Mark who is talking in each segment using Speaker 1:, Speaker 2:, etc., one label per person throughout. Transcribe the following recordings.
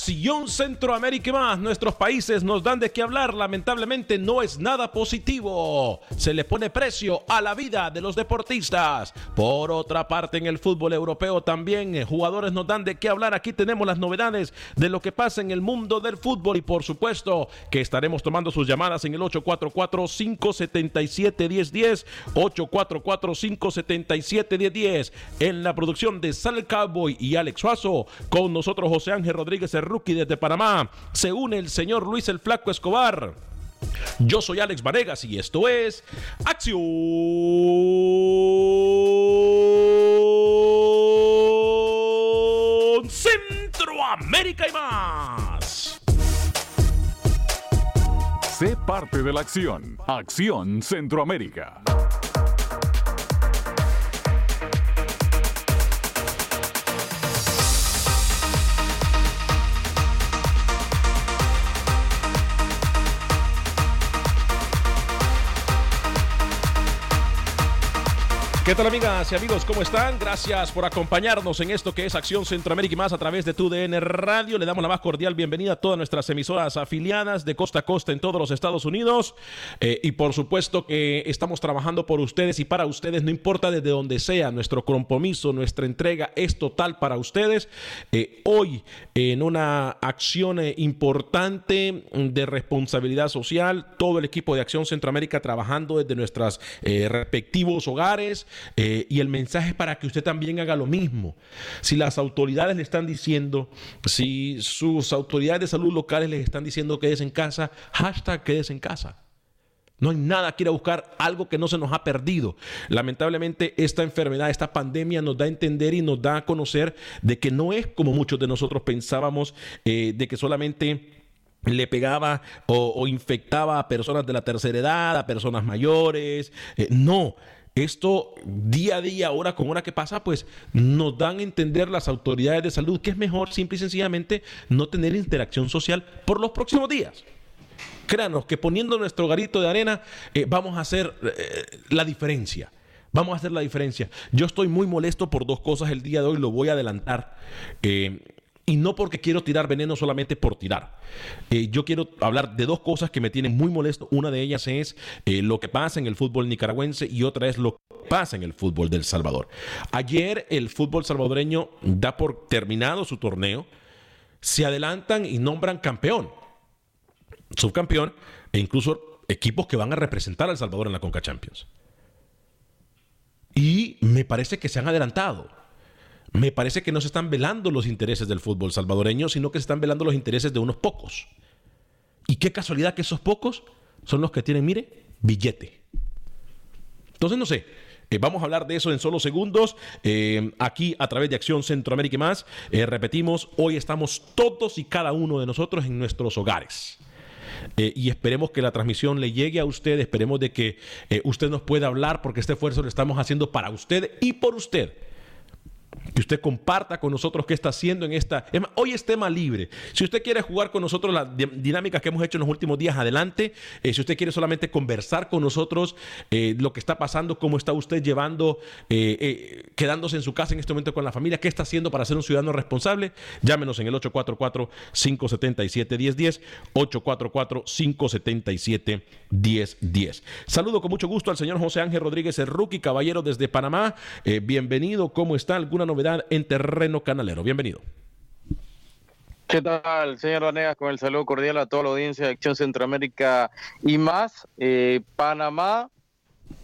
Speaker 1: next Acción Centroamérica y más, nuestros países nos dan de qué hablar. Lamentablemente no es nada positivo. Se le pone precio a la vida de los deportistas. Por otra parte, en el fútbol europeo también eh, jugadores nos dan de qué hablar. Aquí tenemos las novedades de lo que pasa en el mundo del fútbol y por supuesto que estaremos tomando sus llamadas en el 844-577-1010. 844-577-1010. En la producción de Sal Cowboy y Alex Suazo. Con nosotros José Ángel Rodríguez, el rookie desde Panamá. Se une el señor Luis el Flaco Escobar. Yo soy Alex Vanegas y esto es Acción Centroamérica y más.
Speaker 2: Sé parte de la acción. Acción Centroamérica.
Speaker 1: ¿Qué tal amigas y amigos? ¿Cómo están? Gracias por acompañarnos en esto que es Acción Centroamérica y más a través de TUDN Radio. Le damos la más cordial bienvenida a todas nuestras emisoras afiliadas de costa a costa en todos los Estados Unidos. Eh, y por supuesto que estamos trabajando por ustedes y para ustedes, no importa desde donde sea, nuestro compromiso, nuestra entrega es total para ustedes. Eh, hoy, en una acción eh, importante de responsabilidad social, todo el equipo de Acción Centroamérica trabajando desde nuestros respectivos hogares. Eh, y el mensaje es para que usted también haga lo mismo. Si las autoridades le están diciendo, si sus autoridades de salud locales les están diciendo quédese en casa, hashtag quédese en casa. No hay nada que ir a buscar algo que no se nos ha perdido. Lamentablemente esta enfermedad, esta pandemia nos da a entender y nos da a conocer de que no es como muchos de nosotros pensábamos, eh, de que solamente le pegaba o, infectaba a personas de la tercera edad, a personas mayores. Eh, no, esto día a día, hora con hora que pasa, pues nos dan a entender las autoridades de salud que es mejor simple y sencillamente no tener interacción social por los próximos días. Créanos que poniendo nuestro garito de arena eh, vamos a hacer eh, la diferencia. Vamos a hacer la diferencia. Yo estoy muy molesto por dos cosas el día de hoy, lo voy a adelantar. Eh, Y no porque quiero tirar veneno solamente por tirar. Eh, yo quiero hablar de dos cosas que me tienen muy molesto. Una de ellas es eh, lo que pasa en el fútbol nicaragüense y otra es lo que pasa en el fútbol del Salvador. Ayer el fútbol salvadoreño da por terminado su torneo, se adelantan y nombran campeón, subcampeón e incluso equipos que van a representar a El Salvador en la Conca Champions. Y me parece que se han adelantado. Me parece que no se están velando los intereses del fútbol salvadoreño, sino que se están velando los intereses de unos pocos. Y qué casualidad que esos pocos son los que tienen, mire, billete. Entonces, no sé, eh, vamos a hablar de eso en solo segundos. Eh, aquí a través de Acción Centroamérica y más. Eh, repetimos, hoy estamos todos y cada uno de nosotros en nuestros hogares. Y esperemos que la transmisión le llegue a usted, esperemos de que usted nos pueda hablar porque este esfuerzo lo estamos haciendo para usted y por usted que usted comparta con nosotros qué está haciendo en esta... Hoy es tema libre. Si usted quiere jugar con nosotros las di- dinámicas que hemos hecho en los últimos días, adelante. Eh, si usted quiere solamente conversar con nosotros eh, lo que está pasando, cómo está usted llevando, eh, quedándose en su casa en este momento con la familia, qué está haciendo para ser un ciudadano responsable, llámenos en el 844-577-1010, 844-577-1010. Saludo con mucho gusto al señor José Ángel Rodríguez, el rookie caballero desde Panamá. Bienvenido, ¿cómo está? ¿Alguna novedad en terreno canalero? Bienvenido.
Speaker 3: ¿Qué tal, señor Vanegas? Con el saludo cordial a toda la audiencia de Acción Centroamérica y más. Eh, Panamá,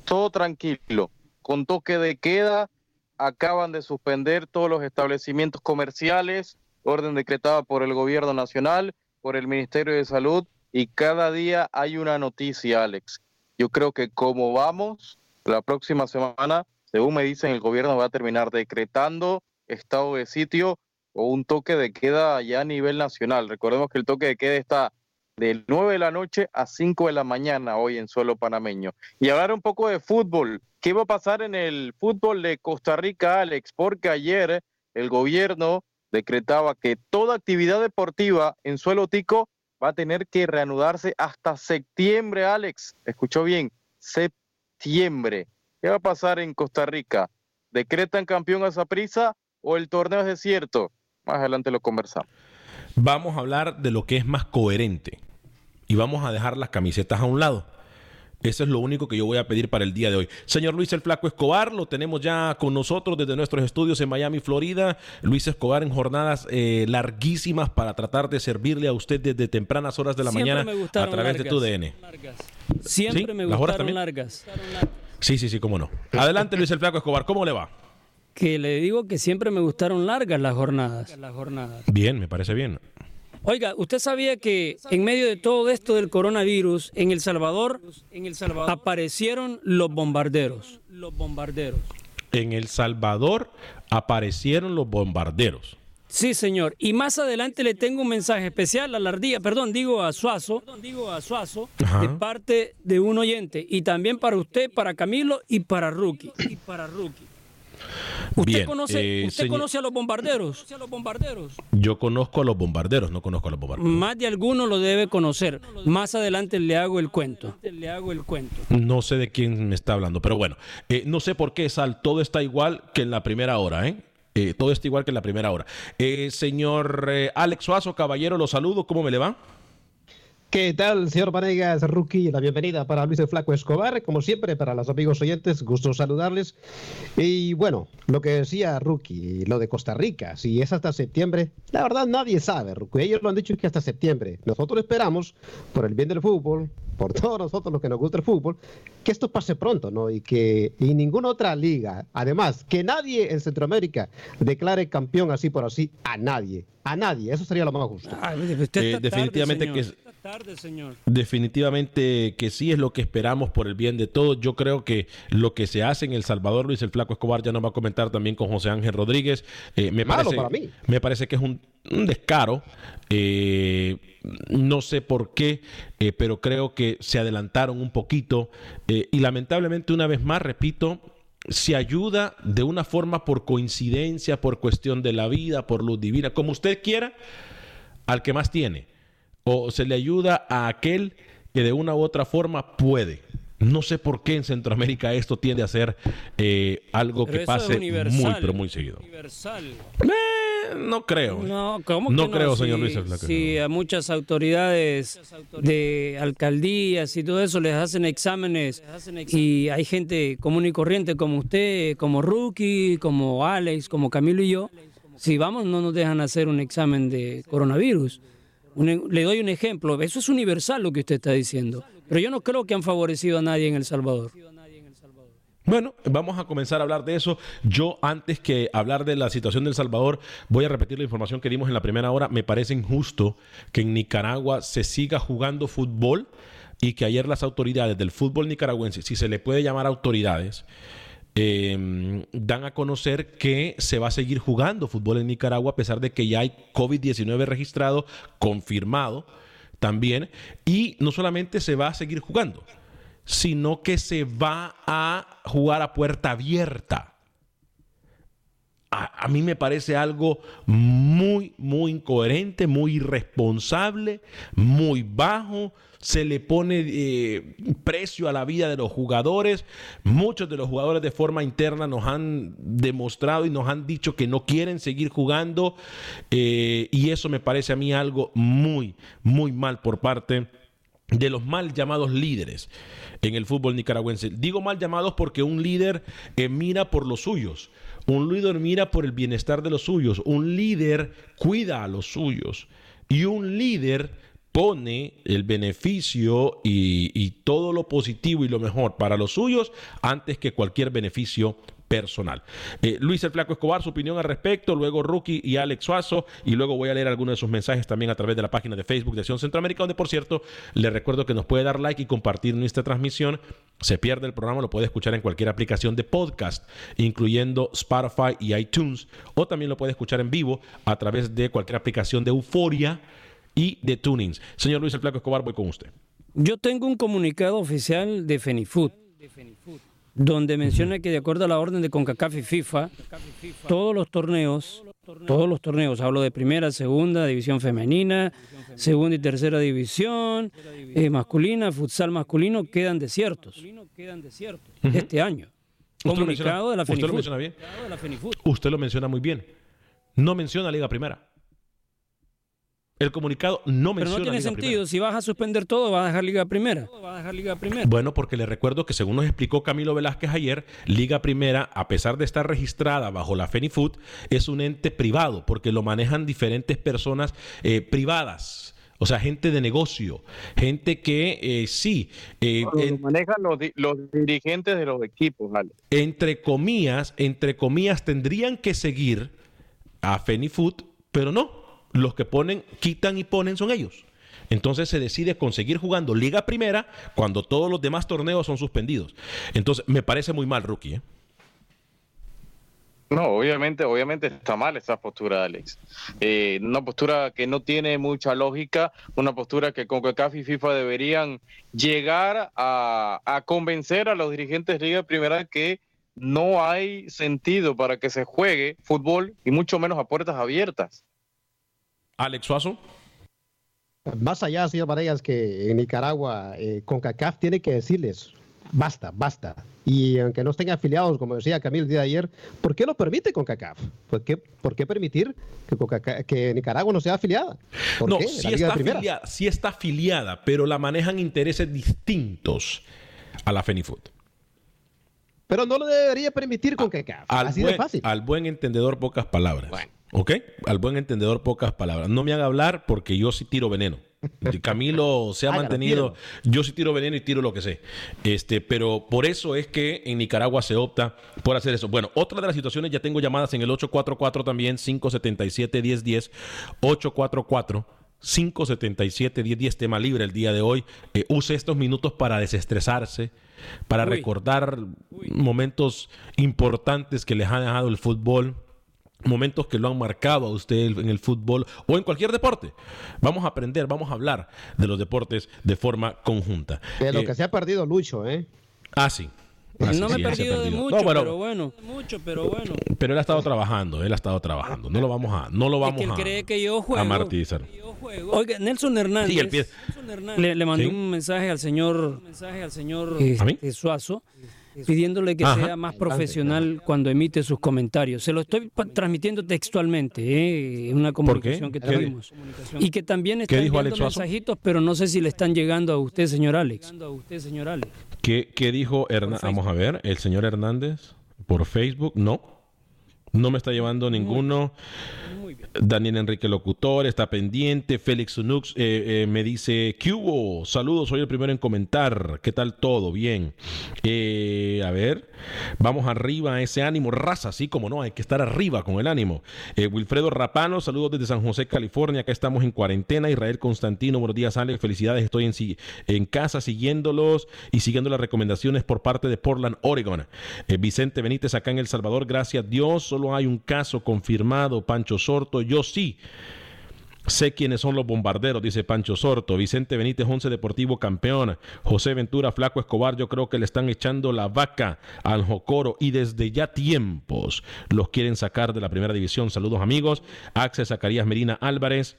Speaker 3: todo tranquilo, con toque de queda, acaban de suspender todos los establecimientos comerciales, orden decretada por el gobierno nacional, por el Ministerio de Salud, y cada día hay una noticia, Alex. Yo creo que como vamos, la próxima semana, según me dicen, el gobierno va a terminar decretando estado de sitio o un toque de queda ya a nivel nacional. Recordemos que el toque de queda está de 9 de la noche a 5 de la mañana hoy en suelo panameño. Y hablar un poco de fútbol. ¿Qué va a pasar en el fútbol de Costa Rica, Alex? Porque ayer el gobierno decretaba que toda actividad deportiva en suelo tico va a tener que reanudarse hasta septiembre, Alex. Escuchó bien, septiembre. ¿Qué va a pasar en Costa Rica? ¿Decretan campeón a prisa o el torneo es desierto? Más adelante lo conversamos.
Speaker 1: Vamos a hablar de lo que es más coherente y vamos a dejar las camisetas a un lado. Eso es lo único que yo voy a pedir para el día de hoy. Señor Luis el Flaco Escobar, lo tenemos ya con nosotros desde nuestros estudios en Miami, Florida. Luis Escobar en jornadas eh, larguísimas para tratar de servirle a usted desde tempranas horas de la
Speaker 4: Siempre
Speaker 1: mañana a
Speaker 4: gustaron
Speaker 1: través de tu
Speaker 4: largas.
Speaker 1: DN.
Speaker 4: Siempre
Speaker 1: ¿Sí?
Speaker 4: me
Speaker 1: ¿Las horas
Speaker 4: gustaron
Speaker 1: también?
Speaker 4: largas.
Speaker 1: Sí, sí, sí, cómo no. Adelante Luis el Flaco Escobar, ¿cómo le va?
Speaker 4: Que le digo que siempre me gustaron largas las jornadas. Las jornadas.
Speaker 1: Bien, me parece bien.
Speaker 4: Oiga, ¿usted sabía que en medio de todo esto del coronavirus, en El Salvador, en El Salvador aparecieron los bombarderos? Los bombarderos.
Speaker 1: En El Salvador aparecieron los bombarderos.
Speaker 4: Sí, señor. Y más adelante le tengo un mensaje especial a la ardilla, perdón, digo a Suazo, digo a Suazo,
Speaker 1: Ajá.
Speaker 4: de parte de un oyente. Y también para usted, para Camilo y para Rookie. Y para Rookie. ¿Usted,
Speaker 1: Bien,
Speaker 4: conoce,
Speaker 1: eh,
Speaker 4: usted
Speaker 1: señor-
Speaker 4: conoce a los bombarderos? a los bombarderos?
Speaker 1: Yo conozco a los bombarderos, no conozco a los bombarderos.
Speaker 4: Más de alguno lo debe conocer. Más adelante le hago el cuento. Le hago el cuento.
Speaker 1: No sé de quién me está hablando, pero bueno, eh, no sé por qué, Sal, todo está igual que en la primera hora, ¿eh? Eh, todo está igual que en la primera hora. Eh, señor eh, Alex Suazo, caballero, lo saludo, ¿cómo me le va?
Speaker 5: ¿Qué tal, señor Vanegas, rookie? La bienvenida para Luis el Flaco Escobar. Como siempre, para los amigos oyentes, gusto saludarles. Y bueno, lo que decía Rookie, lo de Costa Rica, si es hasta septiembre, la verdad nadie sabe, Rookie. Ellos lo han dicho que hasta septiembre. Nosotros esperamos, por el bien del fútbol, por todos nosotros los que nos gusta el fútbol, que esto pase pronto, ¿no? Y que y ninguna otra liga, además, que nadie en Centroamérica declare campeón así por así a nadie. A nadie, eso sería lo más justo.
Speaker 1: Eh, definitivamente que es-
Speaker 4: tarde, señor.
Speaker 1: Definitivamente que sí es lo que esperamos por el bien de todos. Yo creo que lo que se hace en El Salvador, Luis el Flaco Escobar ya nos va a comentar también con José Ángel Rodríguez. Eh, me,
Speaker 5: Malo
Speaker 1: parece,
Speaker 5: para mí.
Speaker 1: me parece que es un, un descaro. Eh, no sé por qué, eh, pero creo que se adelantaron un poquito. Eh, y lamentablemente, una vez más, repito, se ayuda de una forma por coincidencia, por cuestión de la vida, por luz divina, como usted quiera, al que más tiene. O se le ayuda a aquel que de una u otra forma puede. No sé por qué en Centroamérica esto tiende a ser eh, algo
Speaker 4: Pero
Speaker 1: que pase muy, pero muy seguido.
Speaker 4: Universal.
Speaker 1: Eh, no creo.
Speaker 4: No, ¿cómo
Speaker 1: No
Speaker 4: que
Speaker 1: creo, señor
Speaker 4: Si-
Speaker 1: Luis el Flaco.
Speaker 4: Si a muchas autoridades de alcaldías y todo eso les hacen exámenes y hay gente común y corriente como usted, como Rookie, como Alex, como Camilo y yo, si vamos no nos dejan hacer un examen de coronavirus. Un- le doy un ejemplo, eso es universal lo que usted está diciendo, pero yo no creo que han favorecido a nadie en El Salvador.
Speaker 1: Bueno, vamos a comenzar a hablar de eso. Yo, antes que hablar de la situación del Salvador, voy a repetir la información que dimos en la primera hora. Me parece injusto que en Nicaragua se siga jugando fútbol y que ayer las autoridades del fútbol nicaragüense, si se le puede llamar autoridades, eh, dan a conocer que se va a seguir jugando fútbol en Nicaragua a pesar de que ya hay COVID-19 registrado, confirmado también, y no solamente se va a seguir jugando, sino que se va a jugar a puerta abierta. A mí me parece algo muy, muy incoherente, muy irresponsable, muy bajo. Se le pone eh, precio a la vida de los jugadores. Muchos de los jugadores de forma interna nos han demostrado y nos han dicho que no quieren seguir jugando. eh, y eso me parece a mí algo muy, muy mal por parte de los mal llamados líderes en el fútbol nicaragüense. Digo mal llamados porque un líder eh, mira por los suyos, un líder mira por el bienestar de los suyos, un líder cuida a los suyos y un líder pone el beneficio y, todo lo positivo y lo mejor para los suyos antes que cualquier beneficio personal. Eh, Luis el Flaco Escobar, su opinión al respecto, luego Rookie y Alex Suazo, y luego voy a leer algunos de sus mensajes también a través de la página de Facebook de Acción Centroamérica, donde por cierto le recuerdo que nos puede dar like y compartir nuestra transmisión. Se pierde el programa, lo puede escuchar en cualquier aplicación de podcast, incluyendo Spotify y iTunes, o también lo puede escuchar en vivo a través de cualquier aplicación de Euforia y de Tunings. Señor Luis el Flaco Escobar, voy con usted.
Speaker 4: Yo tengo un comunicado oficial de Fenifood donde menciona que de acuerdo a la orden de CONCACAF y FIFA, todos los torneos, todos los torneos, hablo de primera, segunda, división femenina, segunda y tercera división, eh, masculina, futsal masculino, quedan desiertos este año. Comunicado de la
Speaker 1: usted lo menciona bien. Usted lo menciona muy bien. No menciona Liga Primera. El comunicado no
Speaker 4: Pero
Speaker 1: menciona
Speaker 4: no tiene
Speaker 1: Liga
Speaker 4: sentido,
Speaker 1: Primera.
Speaker 4: si vas a suspender todo, vas a dejar Liga Primera. Vas a dejar Liga Primera.
Speaker 1: Bueno, porque le recuerdo que según nos explicó Camilo Velázquez ayer, Liga Primera, a pesar de estar registrada bajo la FENIFUT, es un ente privado, porque lo manejan diferentes personas eh, privadas. O sea, gente de negocio, gente que eh, sí, eh,
Speaker 3: Lo
Speaker 1: en-
Speaker 3: manejan los, di- los dirigentes de los equipos, Ale.
Speaker 1: entre comillas, entre comillas, tendrían que seguir a Fenifood, pero no. Los que ponen, quitan y ponen son ellos. Entonces se decide conseguir jugando Liga Primera cuando todos los demás torneos son suspendidos. Entonces me parece muy mal, rookie. ¿eh?
Speaker 3: No, obviamente, obviamente está mal esa postura, Alex. Eh, una postura que no tiene mucha lógica, una postura que CONCACAF y FIFA deberían llegar a, a convencer a los dirigentes de Liga Primera que no hay sentido para que se juegue fútbol y mucho menos a puertas abiertas.
Speaker 1: Alex Suazo.
Speaker 5: Más allá, señor Varegas, que en Nicaragua, eh, CONCACAF tiene que decirles, basta, basta. Y aunque no estén afiliados, como decía Camilo el día de ayer, ¿por qué lo permite CONCACAF? ¿Por qué, por qué permitir que, Nicaragua no sea afiliada? ¿Por
Speaker 1: No,
Speaker 5: qué?
Speaker 1: sí está, afiliada, sí está afiliada, pero la manejan intereses distintos a la Fenifood.
Speaker 5: Pero no lo debería permitir CONCACAF. Así
Speaker 1: buen,
Speaker 5: de fácil.
Speaker 1: al buen entendedor, pocas palabras. ¿Ok? Al buen entendedor, pocas palabras. No me haga hablar porque yo sí tiro veneno. Camilo se ha
Speaker 5: Hágalo,
Speaker 1: mantenido. Yo sí tiro veneno y tiro lo que sé. Este, pero por eso es que en Nicaragua se opta por hacer eso. Bueno, otra de las situaciones, ya tengo llamadas en el 844 también, 577-1010, 844. 577-1010, tema libre el día de hoy. Eh, use estos minutos para desestresarse, para
Speaker 4: Uy.
Speaker 1: recordar momentos importantes que les ha dejado el fútbol, momentos que lo han marcado a usted en el fútbol o en cualquier deporte. Vamos a aprender, vamos a hablar de los deportes de forma conjunta.
Speaker 5: De lo
Speaker 1: Eh,
Speaker 5: que se ha perdido Lucho, ¿eh?
Speaker 1: Ah, sí. Ah, sí,
Speaker 4: no me
Speaker 1: sí,
Speaker 4: he perdido de mucho,
Speaker 1: No, bueno,
Speaker 4: pero bueno. Mucho, pero bueno.
Speaker 1: pero él ha estado trabajando, él ha estado trabajando. No lo vamos a, no lo
Speaker 4: Es
Speaker 1: vamos
Speaker 4: que él
Speaker 1: a,
Speaker 4: cree que yo juego.
Speaker 1: a martirizar.
Speaker 4: Oiga, Nelson Hernández.
Speaker 1: Sí, el pie-
Speaker 4: Le, le mandé
Speaker 1: Sí.
Speaker 4: un mensaje al señor, mensaje al señor
Speaker 1: ¿A mí?
Speaker 4: este, Suazo. Pidiéndole que
Speaker 1: Ajá.
Speaker 4: sea más profesional cuando emite sus comentarios. Se lo estoy transmitiendo textualmente, ¿eh? una comunicación que tuvimos. Y que también está
Speaker 1: dijo
Speaker 4: enviando mensajitos, pero no sé si le están llegando a usted, señor Alex.
Speaker 1: ¿Qué, qué dijo Hernández? Vamos a ver, el señor Hernández por Facebook, no. No me está llevando ninguno. Daniel Enrique Locutor está pendiente. Félix Unux eh, eh, me dice: ¿Qué hubo? Saludos, soy el primero en comentar. ¿Qué tal todo? Bien. Eh, a ver, vamos arriba, ese ánimo, raza, así como no, hay que estar arriba con el ánimo. Wilfredo Rapano, saludos desde San José, California. Acá estamos en cuarentena. Israel Constantino, buenos días, Alex. Felicidades, estoy en, en casa siguiéndolos y siguiendo las recomendaciones por parte de Portland, Oregon. Vicente Benítez, acá en El Salvador, gracias a Dios. Solo hay un caso confirmado, Pancho Sorto. Yo sí. Sé quiénes son los bombarderos, dice Pancho Sorto. Vicente Benítez, Once Deportivo campeón. José Ventura, Flaco Escobar, yo creo que le están echando la vaca al Jocoro y desde ya tiempos los quieren sacar de la primera división. Saludos amigos. Axel Zacarías Medina Álvarez.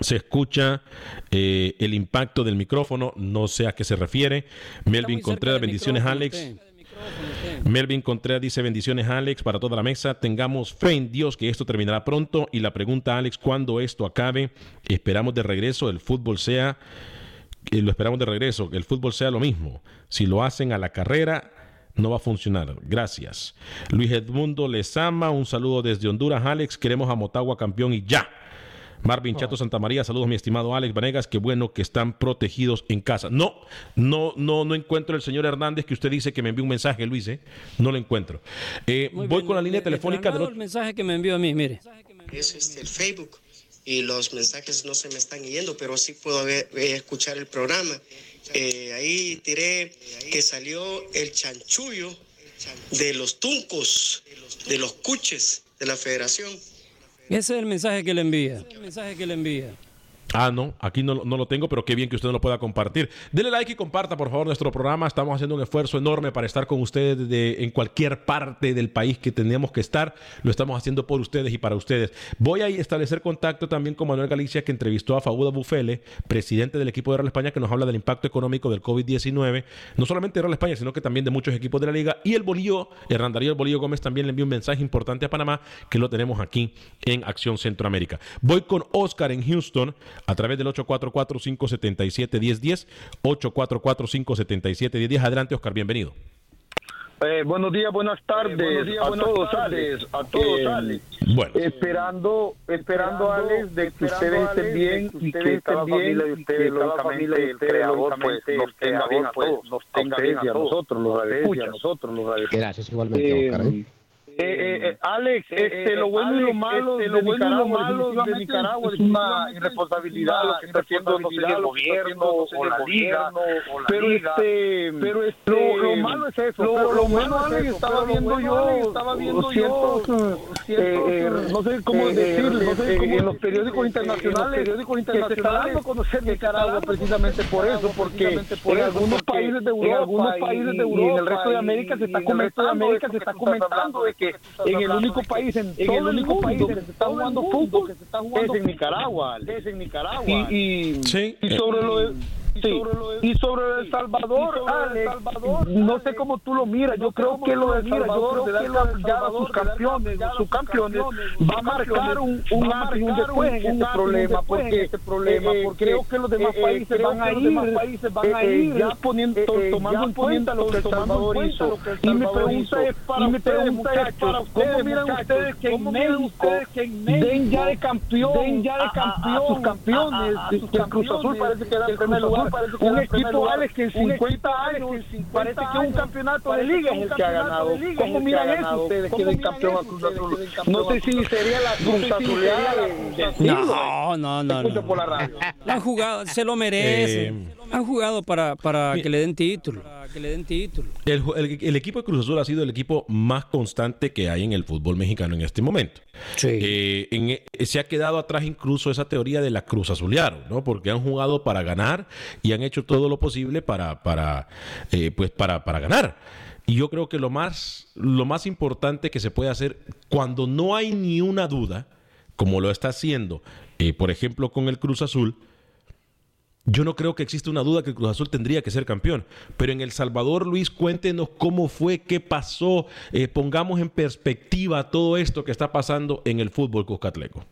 Speaker 1: Se escucha eh, el impacto del micrófono, no sé a qué se refiere. Melvin Contreras, bendiciones Alex. Melvin Contreras dice bendiciones Alex para toda la mesa. Tengamos fe en Dios que esto terminará pronto. Y la pregunta Alex, cuando esto acabe, esperamos de regreso el fútbol sea, eh, lo esperamos de regreso, que el fútbol sea lo mismo. Si lo hacen a la carrera, no va a funcionar. Gracias. Luis Edmundo Lezama, un saludo desde Honduras, Alex. Queremos a Motagua campeón y ya. Marvin Chato Santa María, saludos mi estimado Alex Vanegas, qué bueno que están protegidos en casa. No, no, no, no encuentro el señor Hernández que usted dice que me envió un mensaje, Luis, ¿eh? no lo encuentro. Eh, voy
Speaker 4: bien,
Speaker 1: con la línea
Speaker 4: le
Speaker 1: telefónica otro.
Speaker 4: el mensaje que me envió a mí, mire.
Speaker 6: es este, el Facebook y los mensajes no se me están yendo, pero sí puedo ver- eh, escuchar el programa. Eh, ahí tiré que salió el chanchullo de los tuncos, de los cuches de la federación.
Speaker 4: Ese es el mensaje que le envía. Envía.
Speaker 1: Ah, no, aquí no, no lo tengo, pero qué bien que usted lo pueda compartir. Dele like y comparta, por favor, nuestro programa. Estamos haciendo un esfuerzo enorme para estar con ustedes de- en cualquier parte del país que tenemos que estar. Lo estamos haciendo por ustedes y para ustedes. Voy a establecer contacto también con Manuel Galicia, que entrevistó a Fauda Bufele, presidente del equipo de Real España, que nos habla del impacto económico del COVID-19, no solamente de Real España, sino que también de muchos equipos de la liga. Y el Bolillo, Hernán Darío El Bolillo Gómez, también le envió un mensaje importante a Panamá, que lo tenemos aquí en Acción Centroamérica. Voy con Oscar en Houston a través del 844-577-1010. 844-577-1010. Adelante, Oscar, bienvenido.
Speaker 7: Eh, buenos días, buenas tardes
Speaker 8: buenos días,
Speaker 7: a
Speaker 8: buenas
Speaker 7: todos,
Speaker 8: tardes,
Speaker 7: Alex.
Speaker 8: a todos,
Speaker 7: Eh,
Speaker 8: Alex.
Speaker 1: Bueno.
Speaker 7: Esperando, esperando, Alex, de que
Speaker 8: esperando,
Speaker 7: ustedes estén
Speaker 8: Alex,
Speaker 7: bien
Speaker 8: de que
Speaker 7: y
Speaker 8: ustedes
Speaker 7: que
Speaker 8: estén
Speaker 7: cada
Speaker 8: bien
Speaker 7: familia de
Speaker 8: y que
Speaker 7: ustedes, lógicamente,
Speaker 8: familia de
Speaker 7: el creador, pues, nos tenga bien a
Speaker 8: pues,
Speaker 7: todos,
Speaker 8: nos tenga bien a
Speaker 7: y a
Speaker 8: todos.
Speaker 7: nosotros, los radioescuchas.
Speaker 8: nosotros, los radioescuchas.
Speaker 5: Gracias, igualmente,
Speaker 7: Eh,
Speaker 5: Oscar. ¿Eh?
Speaker 7: Eh, eh, eh, Alex, este,
Speaker 8: eh,
Speaker 7: lo bueno y lo
Speaker 8: Alex,
Speaker 7: malo
Speaker 8: este,
Speaker 7: de
Speaker 8: lo bueno y lo
Speaker 7: Nicaragua,
Speaker 8: malo de Nicaragua,
Speaker 7: es una irresponsabilidad
Speaker 8: es
Speaker 7: lo que está haciendo no sé, el gobierno
Speaker 8: haciendo, no sé,
Speaker 7: o la liga,
Speaker 8: o la
Speaker 7: pero
Speaker 8: liga.
Speaker 7: este,
Speaker 8: Pero este,
Speaker 7: lo, lo malo es eso,
Speaker 8: lo- lo
Speaker 7: lo
Speaker 8: bueno
Speaker 7: bueno
Speaker 8: es
Speaker 7: Alex,
Speaker 8: eso,
Speaker 7: estaba viendo yo,
Speaker 8: Alex, estaba viendo yo,
Speaker 7: eh, eh, no sé cómo
Speaker 8: eh,
Speaker 7: decirle,
Speaker 8: no sé
Speaker 7: eh,
Speaker 8: cómo
Speaker 7: en los periódicos
Speaker 8: eh,
Speaker 7: internacionales,
Speaker 8: en los periódicos
Speaker 7: que se está dando a conocer Nicaragua precisamente por eso, porque
Speaker 8: por
Speaker 7: en algunos
Speaker 8: porque
Speaker 7: países de
Speaker 8: en
Speaker 7: Europa,
Speaker 8: algunos países de
Speaker 7: y en el
Speaker 8: Europa
Speaker 7: resto de
Speaker 8: y-
Speaker 7: América se está comentando,
Speaker 8: se está
Speaker 7: comentando de que en el único país en todo
Speaker 8: el único
Speaker 7: mundo
Speaker 8: país
Speaker 7: que se está jugando fútbol que se está jugando es en Nicaragua, es en Nicaragua. Y, y,
Speaker 1: Sí.
Speaker 7: y sobre lo de, sí, y sobre El Salvador, Alex, no sé cómo tú lo miras, yo creo que lo de Salvador, de a sus campeones, sus campeones, va a marcar un, un antes y un después en este problema, porque, problema, porque creo que los demás países van a ir, van a ir ya poniendo, tomando en cuenta lo que El Salvador hizo. Y mi pregunta es para ustedes, muchachos, ¿cómo miran ustedes que en México den ya de campeón, den ya de campeón a sus campeones, que el Cruz Azul parece que era el primer lugar, un equipo Alex que en 50 años parece que un campeonato de liga es el que ha ganado. ¿Cómo miran eso ustedes que den campeón a Cruz Azul? No sé si sería la Cruz Azuleada del siglo.
Speaker 4: No, no, no.
Speaker 7: Escucho
Speaker 4: no.
Speaker 7: por la radio.
Speaker 4: Lo han jugado, se lo merecen.
Speaker 1: Eh,
Speaker 4: han jugado para, para
Speaker 1: mira.
Speaker 4: que le den título. Para que le den título.
Speaker 1: El, ju- el- el equipo de Cruz Azul ha sido el equipo más constante que hay en el fútbol mexicano en este momento. Eh, en e- se ha quedado atrás incluso esa teoría de la Cruz Azulearon, ¿no? Porque han jugado para ganar y han hecho todo lo posible para, para, eh, pues para, para ganar. Y yo creo que lo más, lo más importante que se puede hacer cuando no hay ni una duda, como lo está haciendo, eh, por ejemplo, con el Cruz Azul, yo no creo que exista una duda que el Cruz Azul tendría que ser campeón. Pero en El Salvador, Luis, cuéntenos cómo fue, qué pasó, eh, pongamos en perspectiva todo esto que está pasando en el fútbol cuscatleco.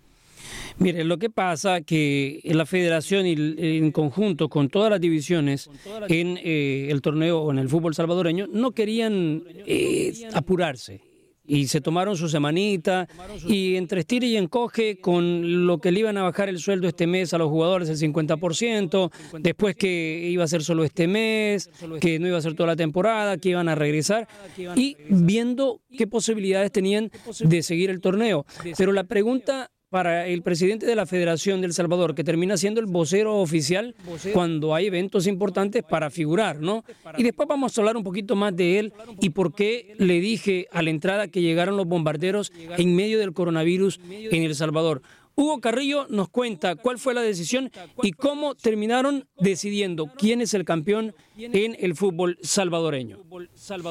Speaker 4: Mire, lo que pasa que la federación y en conjunto con todas las divisiones en eh, el torneo o en el fútbol salvadoreño no querían eh, apurarse y se tomaron su semanita y entre estira y encoge con lo que le iban a bajar el sueldo este mes a los jugadores el 50%, después que iba a ser solo este mes, que no iba a ser toda la temporada, que iban a regresar y viendo qué posibilidades tenían de seguir el torneo. Pero la pregunta para el presidente de la Federación del Salvador, que termina siendo el vocero oficial cuando hay eventos importantes para figurar, ¿no? Y después vamos a hablar un poquito más de él y por qué le dije a la entrada que llegaron los bombarderos en medio del coronavirus en El Salvador. Hugo Carrillo nos cuenta cuál fue la decisión y cómo terminaron decidiendo quién es el campeón en el fútbol salvadoreño.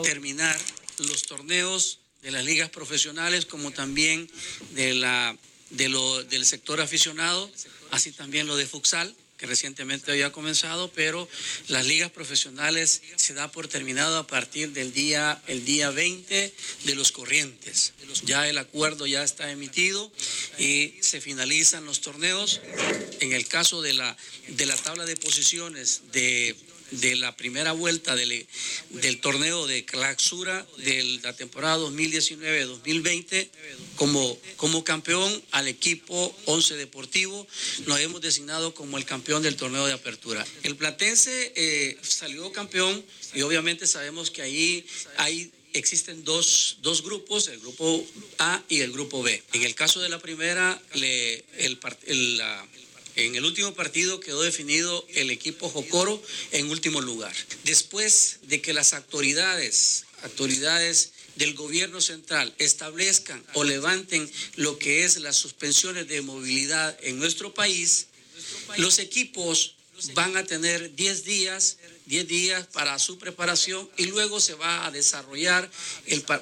Speaker 8: Terminar los torneos de las ligas profesionales como también de la de lo, del sector aficionado, así también lo de futsal, que recientemente había comenzado, pero las ligas profesionales se da por terminado a partir del día, el día 20 de los corrientes. Ya el acuerdo ya está emitido y se finalizan los torneos. En el caso de la, de la tabla de posiciones de de la primera vuelta del, torneo de clausura de la temporada 2019-2020 como, como campeón al equipo 11 Deportivo. Nos hemos designado como el campeón del torneo de apertura. El Platense eh, salió campeón y obviamente sabemos que ahí hay existen dos, dos, grupos, el grupo A y el grupo B. En el caso de la primera, le, el, el, la, en el último partido quedó definido el equipo Jocoro en último lugar. Después de que las autoridades, autoridades del gobierno central establezcan o levanten lo que es las suspensiones de movilidad en nuestro país, los equipos van a tener 10 días 10 días para su preparación y luego se va a desarrollar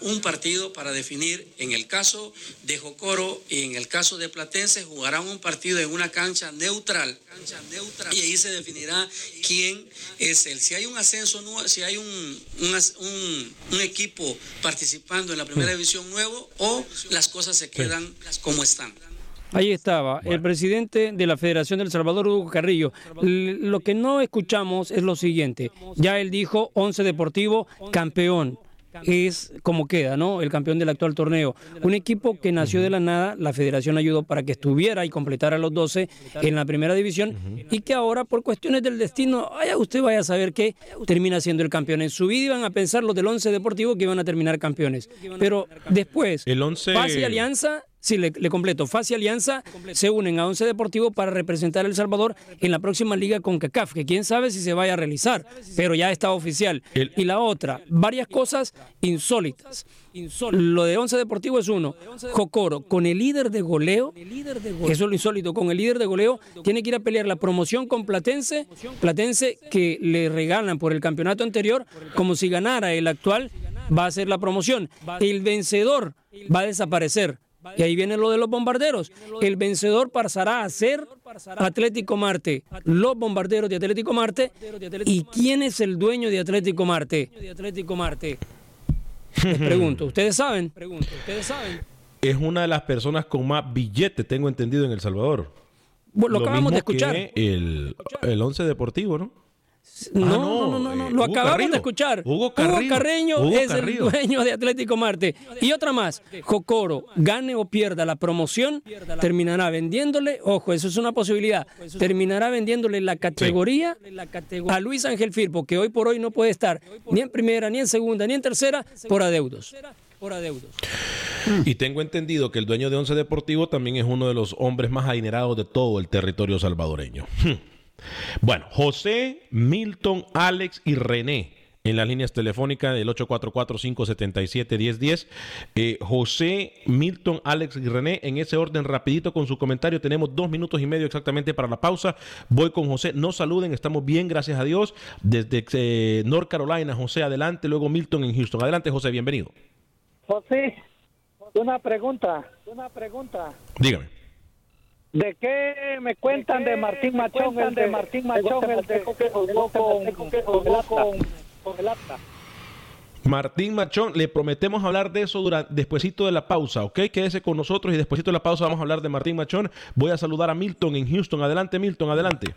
Speaker 8: un partido para definir, en el caso de Jocoro y en el caso de Platense, jugarán un partido en una cancha neutral, y ahí se definirá quién es el. Si hay un ascenso, si hay un, un, equipo participando en la primera división nuevo o las cosas se quedan como están.
Speaker 4: Ahí estaba, el presidente de la Federación del Salvador, Hugo Carrillo. Lo que no escuchamos es lo siguiente. Ya él dijo, 11 Deportivo, campeón es como queda, ¿no? El campeón del actual torneo. Un equipo que nació de la nada, la federación ayudó para que estuviera y completara los 12 en la primera división y que ahora por cuestiones del destino, usted vaya a saber que termina siendo el campeón. En su vida iban a pensar los del 11 Deportivo que iban a terminar campeones. Pero después,
Speaker 1: el 11...
Speaker 4: Paz y Alianza Sí, le, completo. FASI Alianza se unen a Once Deportivo para representar a El Salvador en la próxima liga con CACAF, que quién sabe si se vaya a realizar, pero ya está oficial. Y la otra, varias cosas insólitas. Lo de Once Deportivo es uno. Jocoro, con el líder de goleo, eso es lo insólito, con el líder de goleo, tiene que ir a pelear la promoción con Platense, Platense que le regalan por el campeonato anterior, como si ganara el actual, va a ser la promoción. El vencedor va a desaparecer. Y ahí viene lo de los bombarderos. El vencedor pasará a ser Atlético Marte. Los bombarderos de Atlético Marte. ¿Y quién es el dueño de Atlético Marte? Les pregunto, ¿ustedes saben? ¿ustedes saben?
Speaker 1: Es una de las personas con más billetes, tengo entendido, en El Salvador.
Speaker 4: lo, acabamos de escuchar.
Speaker 1: el, el Once Deportivo, ¿no?
Speaker 4: No, ah, no, no, no, eh, lo acabamos de escuchar.
Speaker 1: Hugo Carreño,
Speaker 4: es el dueño de Atlético Marte. Y otra más, Jocoro, gane o pierda la promoción, terminará vendiéndole, ojo, eso es una posibilidad, terminará vendiéndole la categoría a Luis Ángel Firpo, que hoy por hoy no puede estar ni en primera, ni en segunda, ni en tercera, por adeudos. por adeudos.
Speaker 1: Y tengo entendido que el dueño de Once Deportivo también es uno de los hombres más adinerados de todo el territorio salvadoreño. Bueno, José, Milton, Alex y René en las líneas telefónicas del 844-577-1010. Eh, José, Milton, Alex y René, en ese orden rapidito con su comentario. Tenemos dos minutos y medio exactamente para la pausa. Voy con José. No saluden, estamos bien, gracias a Dios. Desde eh, North Carolina, José, adelante. Luego Milton en Houston. Adelante, José, bienvenido.
Speaker 7: José, una pregunta, una pregunta.
Speaker 1: Dígame.
Speaker 7: ¿De qué me cuentan de Martín Machón? El de Martín Machón, el de que jugó con, con, con el.
Speaker 1: Martín Machón, le prometemos hablar de eso durante, despuesito de la pausa, ¿ok? Quédese con nosotros y despuesito de la pausa vamos a hablar de Martín Machón. Voy a saludar a Milton en Houston. Adelante, Milton, adelante.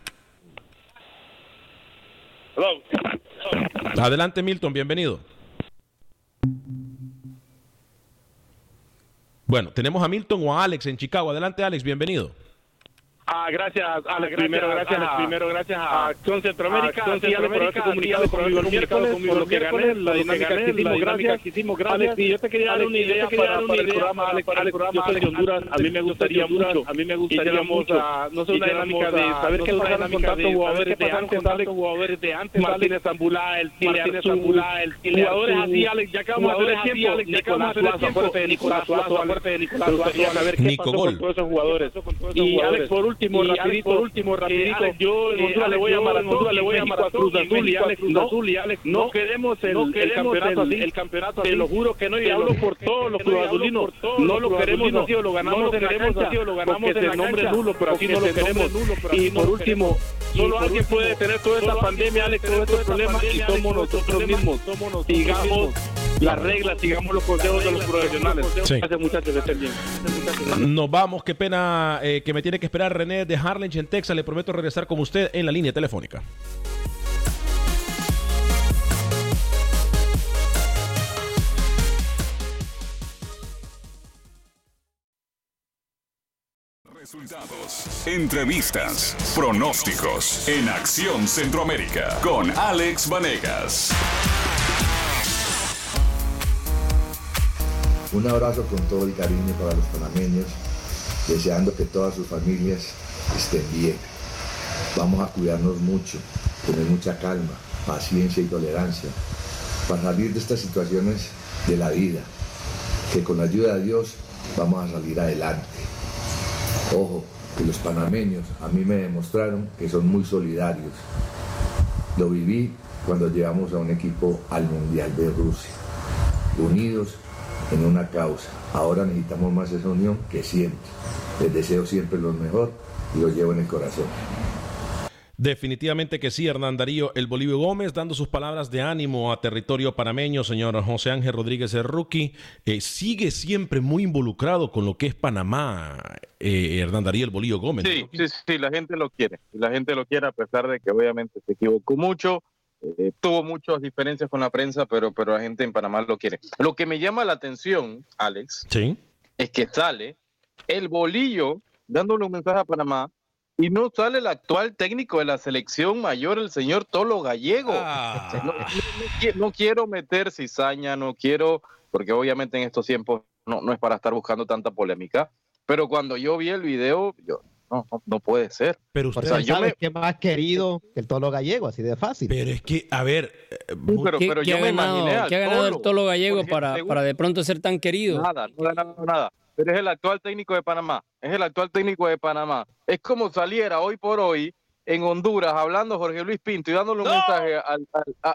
Speaker 1: Adelante, Milton, bienvenido. Bueno, tenemos a Milton o a Alex en Chicago. Adelante, Alex, bienvenido.
Speaker 9: Ah, gracias, Alex. primero, gracias, a, primero, gracias a Acción Centroamérica.
Speaker 7: Acción Centroamérica,
Speaker 9: comunicado conmigo el miércoles, por lo que gané, la dinámica que hicimos, gracias. que hicimos, gracias. Alex, y yo te quería dar una idea para, para el programa, Alex, para el programa, Alex, Honduras. A mí me gustaría mucho, a mí me gustaría mucho, no sé, una dinámica de saber qué pasa con tantos jugadores de antes, Alex, jugadores de antes, Martínez Zambulá, el Martínez Zambulá, el jugadores así, Alex, ya acabamos de hacer tiempo, Alex, ya acabamos de hacer tiempo, Nicolás Suazo, aparte de Nicolás Suazo, saber qué pasó con todos esos jugadores. Y Alex, por último, rapidito, por último, rapidito, yo en Honduras le voy a llamar a le voy a llamar a Cruz Azul y Alex, Cruz Azul y Alex, no queremos el, el campeonato así, el campeonato te lo juro que no, y hablo por todos los Cruz Azulinos, no lo queremos así o lo ganamos en la cancha, lo ganamos en el nombre nulo, pero así no lo queremos. Y por último, solo alguien puede detener toda esta pandemia, Alex, todos estos problemas, y somos nosotros mismos. Sigamos las reglas, sigamos los consejos de los profesionales. Gracias, muchachos, que estén bien.
Speaker 1: Nos vamos, qué pena eh, que me tiene que esperar René de Harlingen, en Texas. Le prometo regresar con usted en la línea telefónica.
Speaker 2: Resultados, entrevistas, pronósticos en Acción Centroamérica con Alex Vanegas.
Speaker 10: Un abrazo con todo el cariño para los panameños, deseando que todas sus familias estén bien. Vamos a cuidarnos mucho, tener mucha calma, paciencia y tolerancia para salir de estas situaciones de la vida, que con la ayuda de Dios vamos a salir adelante. Ojo, que los panameños a mí me demostraron que son muy solidarios. Lo viví cuando llevamos a un equipo al Mundial de Rusia, unidos en una causa. Ahora necesitamos más esa unión que siempre. Les deseo siempre lo mejor y lo llevo en el corazón.
Speaker 1: Definitivamente que sí, Hernán Darío El Bolivio Gómez, dando sus palabras de ánimo a territorio panameño, señor José Ángel Rodríguez el rookie, eh, sigue siempre muy involucrado con lo que es Panamá, eh, Hernán Darío El Bolivio Gómez.
Speaker 3: Sí, sí, sí, la gente lo quiere, la gente lo quiere a pesar de que obviamente se equivocó mucho, eh, tuvo muchas diferencias con la prensa, pero, pero la gente en Panamá lo quiere. Lo que me llama la atención, Alex,
Speaker 1: ¿Sí?
Speaker 3: es que sale el bolillo dándole un mensaje a Panamá y no sale el actual técnico de la selección mayor, el señor Tolo Gallego.
Speaker 1: Ah.
Speaker 3: No, no- no qui- no quiero meter cizaña, no quiero, porque obviamente en estos tiempos no, no es para estar buscando tanta polémica, pero cuando yo vi el video, yo, no, no, no puede ser.
Speaker 1: Pero
Speaker 5: Por
Speaker 3: O sea, yo me-
Speaker 5: que más querido que el tolo gallego, así de fácil.
Speaker 1: Pero es que, a ver,
Speaker 3: pero,
Speaker 4: ¿Qué,
Speaker 3: pero
Speaker 4: qué
Speaker 3: yo
Speaker 4: ha
Speaker 3: me
Speaker 4: ganado,
Speaker 3: imaginé al
Speaker 4: qué ha ganado el
Speaker 3: Tolo,
Speaker 4: Gallego para, para de pronto ser tan querido?
Speaker 3: Nada, no ha ganado nada. Pero es el actual técnico de Panamá. Es el actual técnico de Panamá. Es como saliera hoy por hoy en Honduras hablando Jorge Luis Pinto y dándole un mensaje al,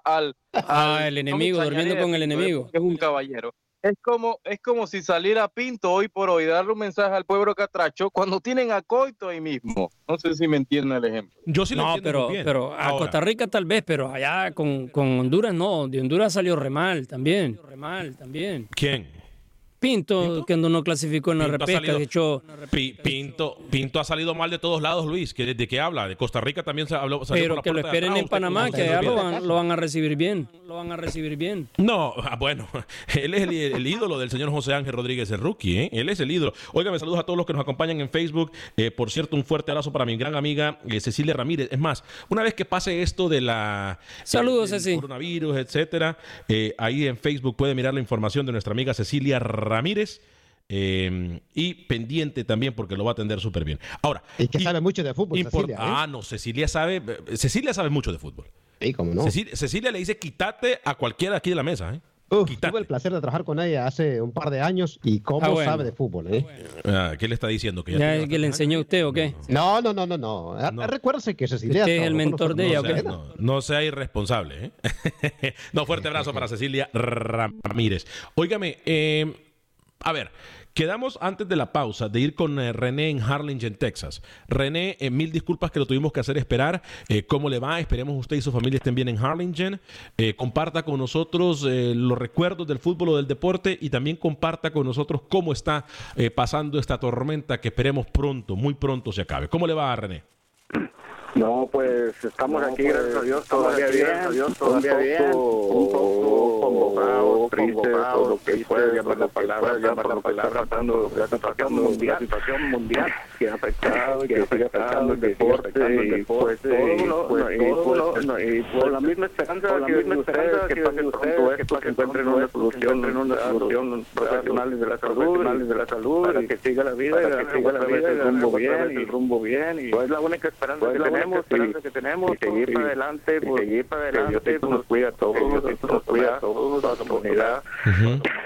Speaker 3: al,
Speaker 4: Ah,
Speaker 3: al-
Speaker 4: el enemigo, durmiendo con el enemigo.
Speaker 3: Es un caballero. Es como, es como si saliera Pinto hoy por hoy, darle un mensaje al pueblo catracho cuando tienen a Coito ahí mismo. No sé si me entienden el ejemplo.
Speaker 1: Yo sí lo
Speaker 4: no,
Speaker 1: entiendo
Speaker 4: pero,
Speaker 1: muy bien.
Speaker 4: pero a
Speaker 1: Ahora.
Speaker 4: Costa Rica tal vez, pero allá con, con Honduras no. De Honduras salió re mal también. Re mal también.
Speaker 1: ¿Quién?
Speaker 4: Pinto, que no clasificó en la repesca, de hecho.
Speaker 1: Pi- Pinto, Pinto ha salido mal de todos lados, Luis. ¿Que ¿De qué habla? De Costa Rica también se habló. salió por
Speaker 4: Pero
Speaker 1: la
Speaker 4: que lo esperen
Speaker 1: atrás.
Speaker 4: en Panamá, que allá lo van, lo van a recibir bien. Lo van a recibir bien.
Speaker 1: No, ah, bueno, él es el, el ídolo del señor José Ángel Rodríguez, el rookie, ¿eh? Él es el ídolo. Oiga, me saludos a todos los que nos acompañan en Facebook. Eh, por cierto, un fuerte abrazo para mi gran amiga eh, Cecilia Ramírez. Es más, una vez que pase esto de la
Speaker 4: Saludos, Ceci.
Speaker 1: coronavirus, etcétera, eh, ahí en Facebook puede mirar la información de nuestra amiga Cecilia Ramírez. Eh, y pendiente también porque lo va a atender súper bien. Ahora,
Speaker 5: Y que sabe mucho de fútbol,
Speaker 1: import-
Speaker 5: Cecilia, ¿eh?
Speaker 1: Ah, no, Cecilia sabe, eh, Cecilia sabe mucho de fútbol.
Speaker 5: Sí, cómo no.
Speaker 1: Cecilia, Cecilia le dice quítate a cualquiera aquí de la mesa, ¿eh?
Speaker 5: Uf, tuve el placer de trabajar con ella hace un par de años y cómo
Speaker 4: Ah, bueno.
Speaker 5: sabe de fútbol, ¿eh?
Speaker 1: Ah, ¿Qué le está diciendo? Que ya
Speaker 4: ¿Ya
Speaker 1: tiene
Speaker 4: es que le enseñó a usted o qué?
Speaker 5: No, no, no, no, no. Ah, Recuérdese que Cecilia.
Speaker 4: Es el mentor de ella.
Speaker 1: No, no sea irresponsable, ¿eh? no, fuerte abrazo para Cecilia Ramírez. Óigame, eh, a ver, Quedamos antes de la pausa de ir con eh, René en Harlingen, Texas. René, eh, mil disculpas que lo tuvimos que hacer esperar. Eh, ¿Cómo le va? Esperemos usted y su familia estén bien en Harlingen. Comparta con nosotros los recuerdos del fútbol o del deporte y también comparta con nosotros cómo está pasando esta tormenta que esperemos pronto, muy pronto se acabe. ¿Cómo le va, René?
Speaker 11: No, pues estamos aquí,
Speaker 12: pues,
Speaker 11: gracias a Dios, todavía bien,
Speaker 12: gracias a Dios,
Speaker 11: todavía
Speaker 12: todavía
Speaker 11: bien,
Speaker 12: bien,
Speaker 11: un poco convocados, tristes, lo que puede llamar la palabra, llamar la palabra, tratando de la situación mundial, la situación mundial que ha afectado que sigue afectando el deporte, y pues todo y
Speaker 12: todo lo-
Speaker 11: no, y por la misma esperanza
Speaker 12: por la misma esperanza
Speaker 11: que pasen pronto esto, que encuentren una solución,
Speaker 12: encuentren
Speaker 11: una solución profesionales de la salud,
Speaker 12: profesionales de la salud,
Speaker 11: para que siga la vida,
Speaker 12: que siga la vida,
Speaker 11: el rumbo bien,
Speaker 12: el
Speaker 11: y rumbo bien, y pues la única esperanza
Speaker 12: pues
Speaker 11: que
Speaker 12: única
Speaker 11: tenemos,
Speaker 12: esperanza
Speaker 11: y-
Speaker 12: que tenemos,
Speaker 11: y seguir para adelante,
Speaker 12: y
Speaker 11: pues,
Speaker 12: seguir para
Speaker 11: que
Speaker 12: adelante,
Speaker 11: Diosito nos cuida a todos,
Speaker 12: Diosito nos cuida a
Speaker 11: todos, a la comunidad.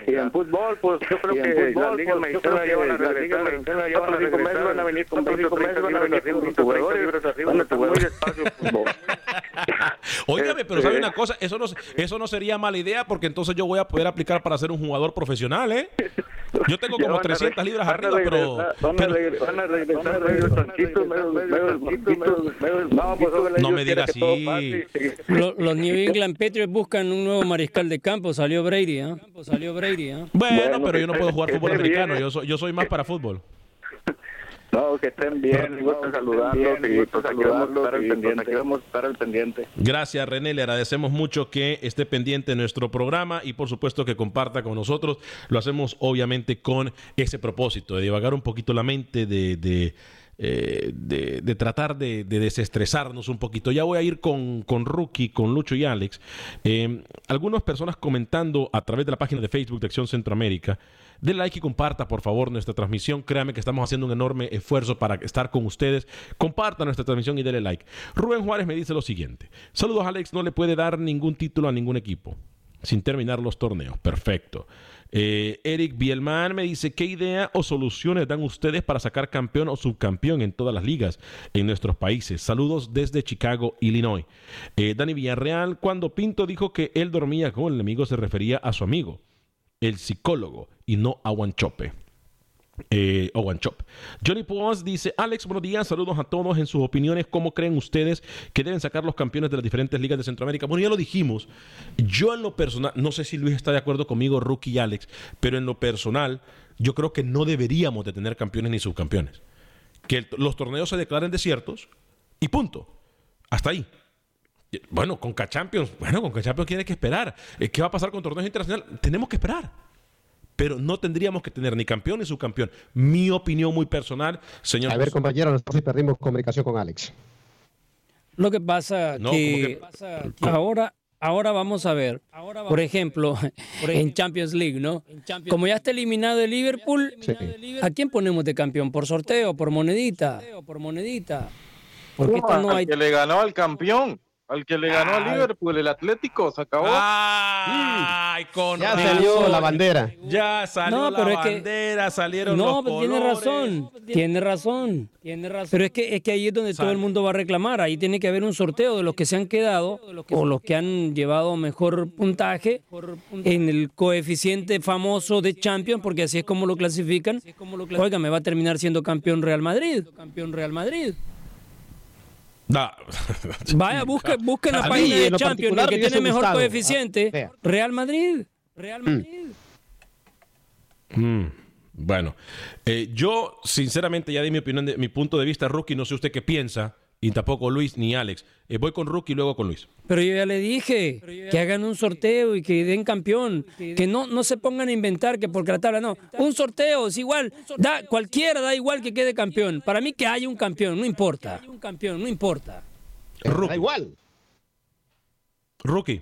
Speaker 11: Y en fútbol, pues yo creo
Speaker 12: Y en
Speaker 11: que
Speaker 12: fútbol,
Speaker 11: las ligas
Speaker 12: pues, yo creo
Speaker 11: mexicanas
Speaker 12: que
Speaker 11: ya van a regresar,
Speaker 12: ya van a regresar,
Speaker 11: van a venir con
Speaker 12: cuatro o
Speaker 11: 20,
Speaker 12: cinco meses
Speaker 11: 30
Speaker 12: van a venir con
Speaker 11: arriba,
Speaker 12: 20,
Speaker 11: jugadores,
Speaker 12: 30 libras arriba,
Speaker 11: van a muy despacio fútbol.
Speaker 1: Óigame, pero ¿sabe una cosa? Eso no, eso no sería mala idea porque entonces yo voy a poder aplicar para ser un jugador profesional, ¿eh? Yo tengo como
Speaker 11: van a
Speaker 1: 300
Speaker 11: re-
Speaker 1: libras arriba, pero...
Speaker 11: No, pues
Speaker 1: me
Speaker 11: quiera
Speaker 1: diga
Speaker 11: que todo
Speaker 1: así.
Speaker 4: Los New England Patriots buscan un nuevo mariscal de campo. Salió Brady. Salió Brady, ¿ah?
Speaker 1: Bueno, pero yo no puedo jugar fútbol americano,
Speaker 11: bien.
Speaker 1: yo soy, yo soy más para fútbol.
Speaker 11: No, que estén bien, y gusto saludarlos y pues aquí vamos a estar al pendiente. Aquí vamos a estar al pendiente.
Speaker 1: Gracias, René. Le agradecemos mucho que esté pendiente de nuestro programa y, por supuesto, que comparta con nosotros. Lo hacemos, obviamente, con ese propósito de divagar un poquito la mente, de, de, eh, de- tratar de, de desestresarnos un poquito. Ya voy a ir con, con Rookie, con Lucho y Alex. Eh, algunas personas comentando a través de la página de Facebook de Acción Centroamérica. Denle like y comparta, por favor, nuestra transmisión. Créame que estamos haciendo un enorme esfuerzo para estar con ustedes. Comparta nuestra transmisión y denle like. Rubén Juárez me dice lo siguiente. Saludos, Alex. No le puede dar ningún título a ningún equipo sin terminar los torneos. Perfecto. Eh, Eric Bielman me dice, ¿qué idea o soluciones dan ustedes para sacar campeón o subcampeón en todas las ligas en nuestros países? Saludos desde Chicago, Illinois. Eh, Dani Villarreal, cuando Pinto dijo que él dormía con el enemigo, se refería a su amigo, el psicólogo, y no a Wanchope. Eh, o One Chop. Johnny Pons dice, Alex, buenos días, saludos a todos en sus opiniones, ¿cómo creen ustedes que deben sacar los campeones de las diferentes ligas de Centroamérica? Bueno, ya lo dijimos, yo en lo personal, no sé si Luis está de acuerdo conmigo, Rookie y Alex, pero en lo personal, yo creo que no deberíamos de tener campeones ni subcampeones. Que los torneos se declaren desiertos y punto. Hasta ahí. Bueno, con K-Champions, bueno, con K-Champions tiene que esperar. Eh, ¿Qué va a pasar con torneos internacionales? Tenemos que esperar pero no tendríamos que tener ni campeón ni subcampeón. Mi opinión muy personal, señor.
Speaker 5: A ver, compañero, no sé si perdimos comunicación con Alex.
Speaker 4: Lo que pasa
Speaker 1: No,
Speaker 4: que, ahora ahora vamos a ver, por ejemplo, en Champions League, ¿no? Como ya está eliminado el Liverpool, ¿a quién ponemos de campeón? ¿Por sorteo? ¿Por monedita? ¿Por monedita? Porque
Speaker 3: No,
Speaker 4: esta no
Speaker 3: al
Speaker 4: hay...
Speaker 3: que le ganó al campeón, al que le ganó al. Liverpool, el Atlético, se acabó.
Speaker 1: Ay, con
Speaker 5: Ya
Speaker 1: razón.
Speaker 5: salió la bandera.
Speaker 1: Ya salió
Speaker 4: No,
Speaker 1: la
Speaker 4: pero es que-
Speaker 1: bandera, salieron
Speaker 4: No,
Speaker 1: los
Speaker 4: pero tiene
Speaker 1: colores.
Speaker 4: razón, tiene razón, tiene razón. Pero es que, es que ahí es donde todo el mundo va a reclamar. Ahí tiene que haber un sorteo de los que se han quedado o los que han llevado mejor puntaje en el coeficiente famoso de Champions, porque así es como lo clasifican. Oiga, me va a terminar siendo campeón Real Madrid. Campeón Real Madrid.
Speaker 1: Da.
Speaker 4: Vaya, busque, busque en la página de Champions, el que tiene mejor
Speaker 5: gustado.
Speaker 4: coeficiente.
Speaker 5: Ah.
Speaker 4: Real Madrid. Real Madrid.
Speaker 1: Mm, bueno, eh, yo sinceramente ya di mi opinión, de, mi punto de vista, Rookie, no sé usted qué piensa, y tampoco Luis ni Alex. Eh, voy con Rookie y luego con Luis.
Speaker 4: Pero yo ya le dije que hagan un sorteo y que den campeón, que no, no se pongan a inventar que porque la tabla no. Un sorteo es igual, da, cualquiera da igual que quede campeón. Para mí que haya un campeón, no importa. Un campeón, no importa.
Speaker 5: Da igual.
Speaker 1: Rookie.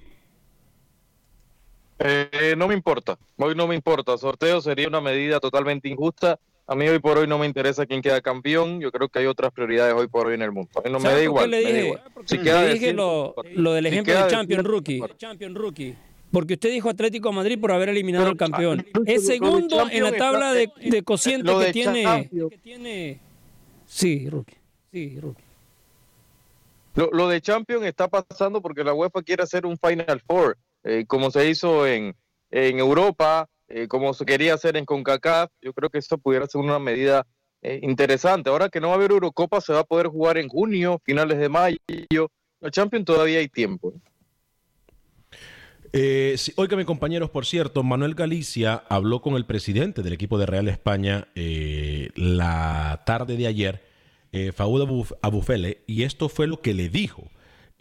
Speaker 3: Eh, no me importa, hoy no me importa. Sorteo sería una medida totalmente injusta. A mí hoy por hoy no me interesa quién queda campeón. Yo creo que hay otras prioridades hoy por hoy en el mundo. A mí no me da
Speaker 4: ¿Sabe por qué
Speaker 3: igual.
Speaker 4: le
Speaker 3: me da
Speaker 4: dije?
Speaker 3: igual. Si
Speaker 4: Le
Speaker 3: queda
Speaker 4: dije
Speaker 3: desierto,
Speaker 4: lo, lo del ejemplo de Champion Rookie. Champion Rookie. Porque usted dijo Atlético de Madrid por haber eliminado al campeón. Es segundo en la tabla de, de cociente que tiene,
Speaker 3: Champions.
Speaker 4: que tiene. Sí, Rookie. Sí, Rookie.
Speaker 3: Lo, lo de Champions está pasando porque la UEFA quiere hacer un Final Four, eh, como se hizo en, en Europa, eh, como se quería hacer en CONCACAF. Yo creo que esto pudiera ser una medida eh, interesante. Ahora que no va a haber Eurocopa, se va a poder jugar en junio, finales de mayo. La Champions todavía hay tiempo.
Speaker 1: Eh, sí, óigame, compañeros, por cierto, Manuel Galicia habló con el presidente del equipo de Real España eh, la tarde de ayer, eh, Abuf- Abufele, y esto fue lo que le dijo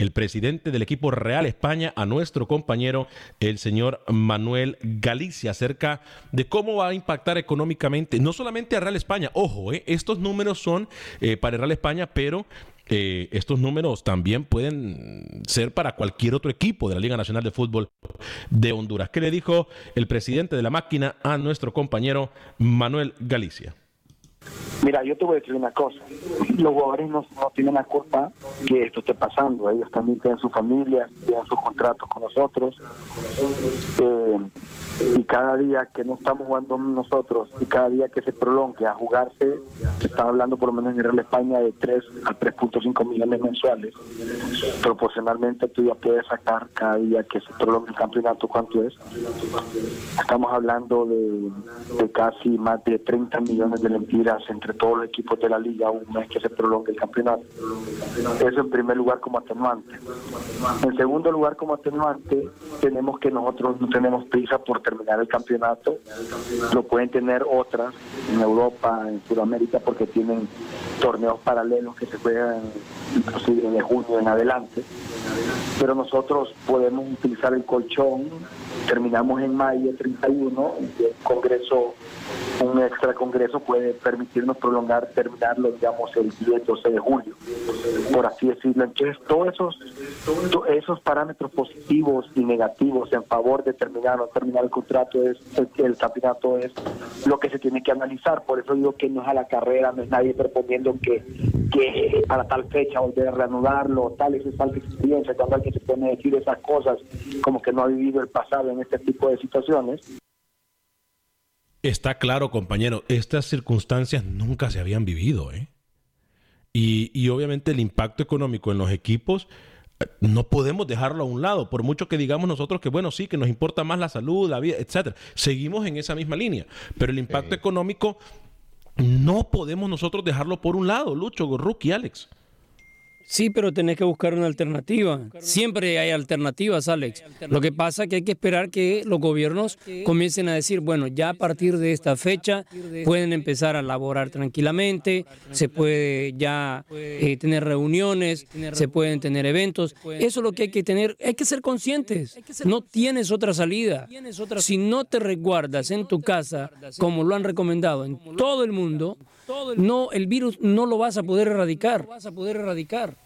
Speaker 1: el presidente del equipo Real España a nuestro compañero, el señor Manuel Galicia, acerca de cómo va a impactar económicamente, no solamente a Real España, ojo, eh, estos números son eh, para Real España, pero eh, estos números también pueden ser para cualquier otro equipo de la Liga Nacional de Fútbol de Honduras. ¿Qué le dijo el presidente de la máquina a nuestro compañero Manuel Galicia?
Speaker 12: Mira, yo te voy a decir una cosa. Los jugadores no, no tienen la culpa que esto esté pasando. Ellos también tienen su familia, tienen sus contratos con nosotros. Eh, y cada día que no estamos jugando nosotros y cada día que se prolongue a jugarse, se está hablando por lo menos en Real España de 3 a 3.5 millones mensuales. Proporcionalmente tú ya puedes sacar cada día que se prolongue el campeonato cuánto es. Estamos hablando de, casi más de 30 millones de lempiras entre todos los equipos de la liga un mes que se prolongue el campeonato. Eso en primer lugar como atenuante. En segundo lugar como atenuante tenemos que nosotros no tenemos prisa por terminar el campeonato. Lo pueden tener otras en Europa, en Sudamérica porque tienen torneos paralelos que se juegan inclusive de junio en adelante. Pero nosotros podemos utilizar el colchón, terminamos en mayo 31 y el Congreso un extra congreso puede permitirnos prolongar, terminarlo, digamos, el 10, 12 de julio, por así decirlo. Entonces, todos esos, esos parámetros positivos y negativos en favor de terminar o terminar el contrato, es el, campeonato es lo que se tiene que analizar. Por eso digo que no es a la carrera, no es nadie proponiendo que, que para tal fecha volver a reanudarlo, tal, eso es falta experiencia. Cuando alguien se pone a decir esas cosas, como que no ha vivido el pasado en este tipo de situaciones.
Speaker 1: Está claro, compañero, estas circunstancias nunca se habían vivido, ¿eh? Y, y obviamente el impacto económico en los equipos eh, no podemos dejarlo a un lado, por mucho que digamos nosotros que, bueno, sí, que nos importa más la salud, la vida, etcétera. Seguimos en esa misma línea, pero el impacto económico no podemos nosotros dejarlo por un lado, Lucho, Gorruki, Alex.
Speaker 4: Sí, pero tenés que buscar una alternativa. Siempre hay alternativas, Alex. Lo que pasa es que hay que esperar que los gobiernos comiencen a decir, bueno, ya a partir de esta fecha pueden empezar a laborar tranquilamente, se puede ya eh, tener reuniones, se pueden tener eventos. Eso es lo que hay que tener, hay que ser conscientes. No tienes otra salida. Si no te resguardas en tu casa, como lo han recomendado en todo el mundo, no, el virus no lo vas a poder erradicar. vas a poder erradicar.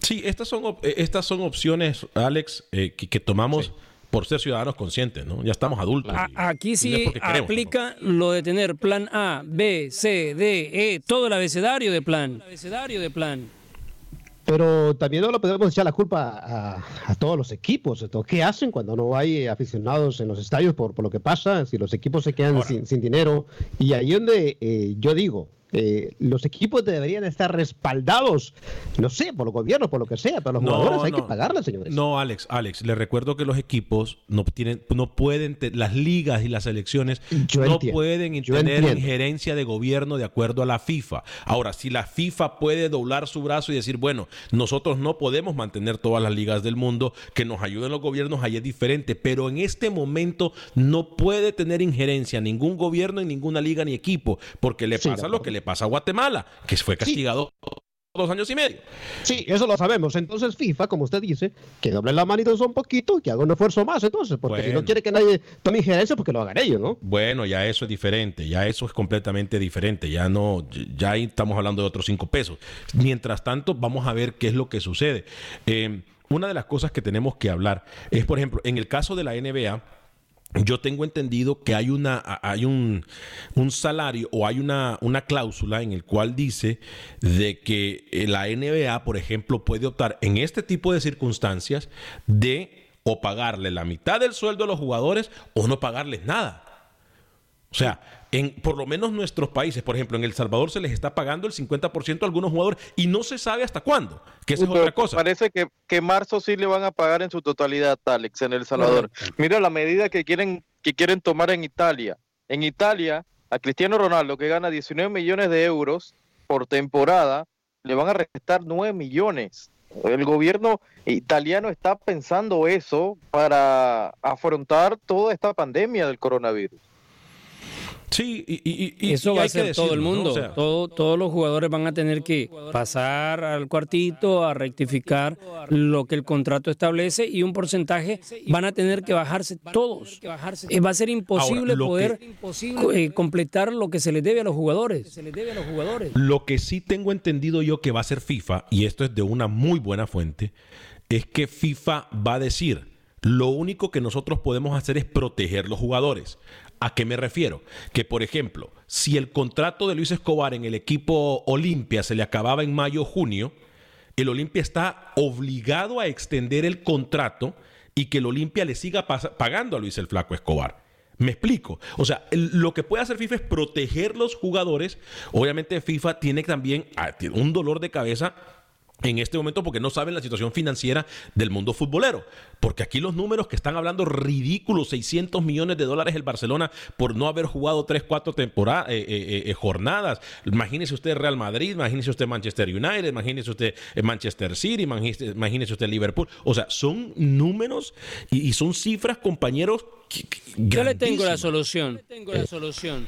Speaker 1: Sí, estas son, op- eh, estas son opciones, Alex, eh, que, que tomamos por ser ciudadanos conscientes, ¿no? Ya estamos adultos.
Speaker 4: A-
Speaker 1: y-
Speaker 4: Aquí
Speaker 1: y
Speaker 4: sí
Speaker 1: queremos,
Speaker 4: aplica lo de tener plan A, B, C, D, E, todo el abecedario de plan. abecedario de plan.
Speaker 5: Pero también no le podemos echar la culpa a, a todos los equipos. ¿Qué hacen cuando no hay aficionados en los estadios por, por lo que pasa? Si los equipos se quedan sin, sin dinero. Y ahí donde eh, yo digo, eh, los equipos deberían estar respaldados, no sé, por los gobiernos, por lo que sea, pero los
Speaker 1: No,
Speaker 5: jugadores hay
Speaker 1: no.
Speaker 5: que pagarles, señores.
Speaker 1: No, Alex, Alex, le recuerdo que los equipos no tienen, no pueden, las ligas y las selecciones
Speaker 5: Yo
Speaker 1: no
Speaker 5: entiendo,
Speaker 1: pueden
Speaker 5: yo
Speaker 1: tener
Speaker 5: entiendo.
Speaker 1: injerencia de gobierno de acuerdo a la FIFA. Ahora, si la FIFA puede doblar su brazo y decir, bueno, nosotros no podemos mantener todas las ligas del mundo, que nos ayuden los gobiernos, ahí es diferente, pero en este momento no puede tener injerencia ningún gobierno en ninguna liga ni equipo, porque le
Speaker 5: Sí,
Speaker 1: pasa lo que le pasa a Guatemala, que fue castigado dos años y medio.
Speaker 5: Sí, eso lo sabemos. Entonces FIFA, como usted dice, que doble la manito un poquito, que haga un esfuerzo más, entonces, porque si no quiere que nadie tome injerencia, porque lo hagan ellos, ¿no?
Speaker 1: Bueno, ya eso es diferente, ya eso es completamente diferente, ya no, ya ahí estamos hablando de otros cinco pesos. Mientras tanto, vamos a ver qué es lo que sucede. Eh, una de las cosas que tenemos que hablar es, por ejemplo, en el caso de la NBA, yo tengo entendido que hay una hay un, un salario o hay una, una cláusula en el cual dice de que eh, la NBA, por ejemplo, puede optar en este tipo de circunstancias de o pagarle la mitad del sueldo a los jugadores o no pagarles nada. O sea, en por lo menos nuestros países, por ejemplo, en El Salvador se les está pagando el 50% a algunos jugadores y no se sabe hasta cuándo, que esa es otra cosa.
Speaker 3: Parece que, que marzo sí le van a pagar en su totalidad, Alex, en El Salvador. Mira la medida que quieren que quieren tomar en Italia. En Italia, a Cristiano Ronaldo, que gana 19 millones de euros por temporada, le van a restar 9 millones. El gobierno italiano está pensando eso para afrontar toda esta pandemia del coronavirus.
Speaker 1: Sí, y, y- y-
Speaker 4: Eso
Speaker 1: y
Speaker 4: va a ser todo el mundo.
Speaker 1: O sea,
Speaker 4: Todo- todos los jugadores van a tener que pasar al cuartito a rectificar lo que el contrato establece y un porcentaje van a tener que bajarse todos. Eh, va a ser imposible
Speaker 1: Ahora,
Speaker 4: poder eh, completar lo que se les debe a los jugadores.
Speaker 1: Lo que sí tengo entendido yo que va a hacer FIFA, y esto es de una muy buena fuente, es que FIFA va a decir, lo único que nosotros podemos hacer es proteger los jugadores. ¿A qué me refiero? Que, por ejemplo, si el contrato de Luis Escobar en el equipo Olimpia se le acababa en mayo o junio, el Olimpia está obligado a extender el contrato y que el Olimpia le siga pagando a Luis el Flaco Escobar. Me explico. O sea, lo que puede hacer FIFA es proteger los jugadores. Obviamente FIFA tiene también ah, un dolor de cabeza en este momento porque no saben la situación financiera del mundo futbolero. Porque aquí los números que están hablando ridículos, 600 millones de dólares el Barcelona por no haber jugado 3, 4 temporadas, eh, eh, eh, jornadas. Imagínese usted Real Madrid, imagínese usted Manchester United, imagínese usted eh, Manchester City, imagínese, imagínese usted Liverpool. O sea, son números y, y son cifras, compañeros. que- que-
Speaker 4: Yo le tengo la solución. Tengo la solución.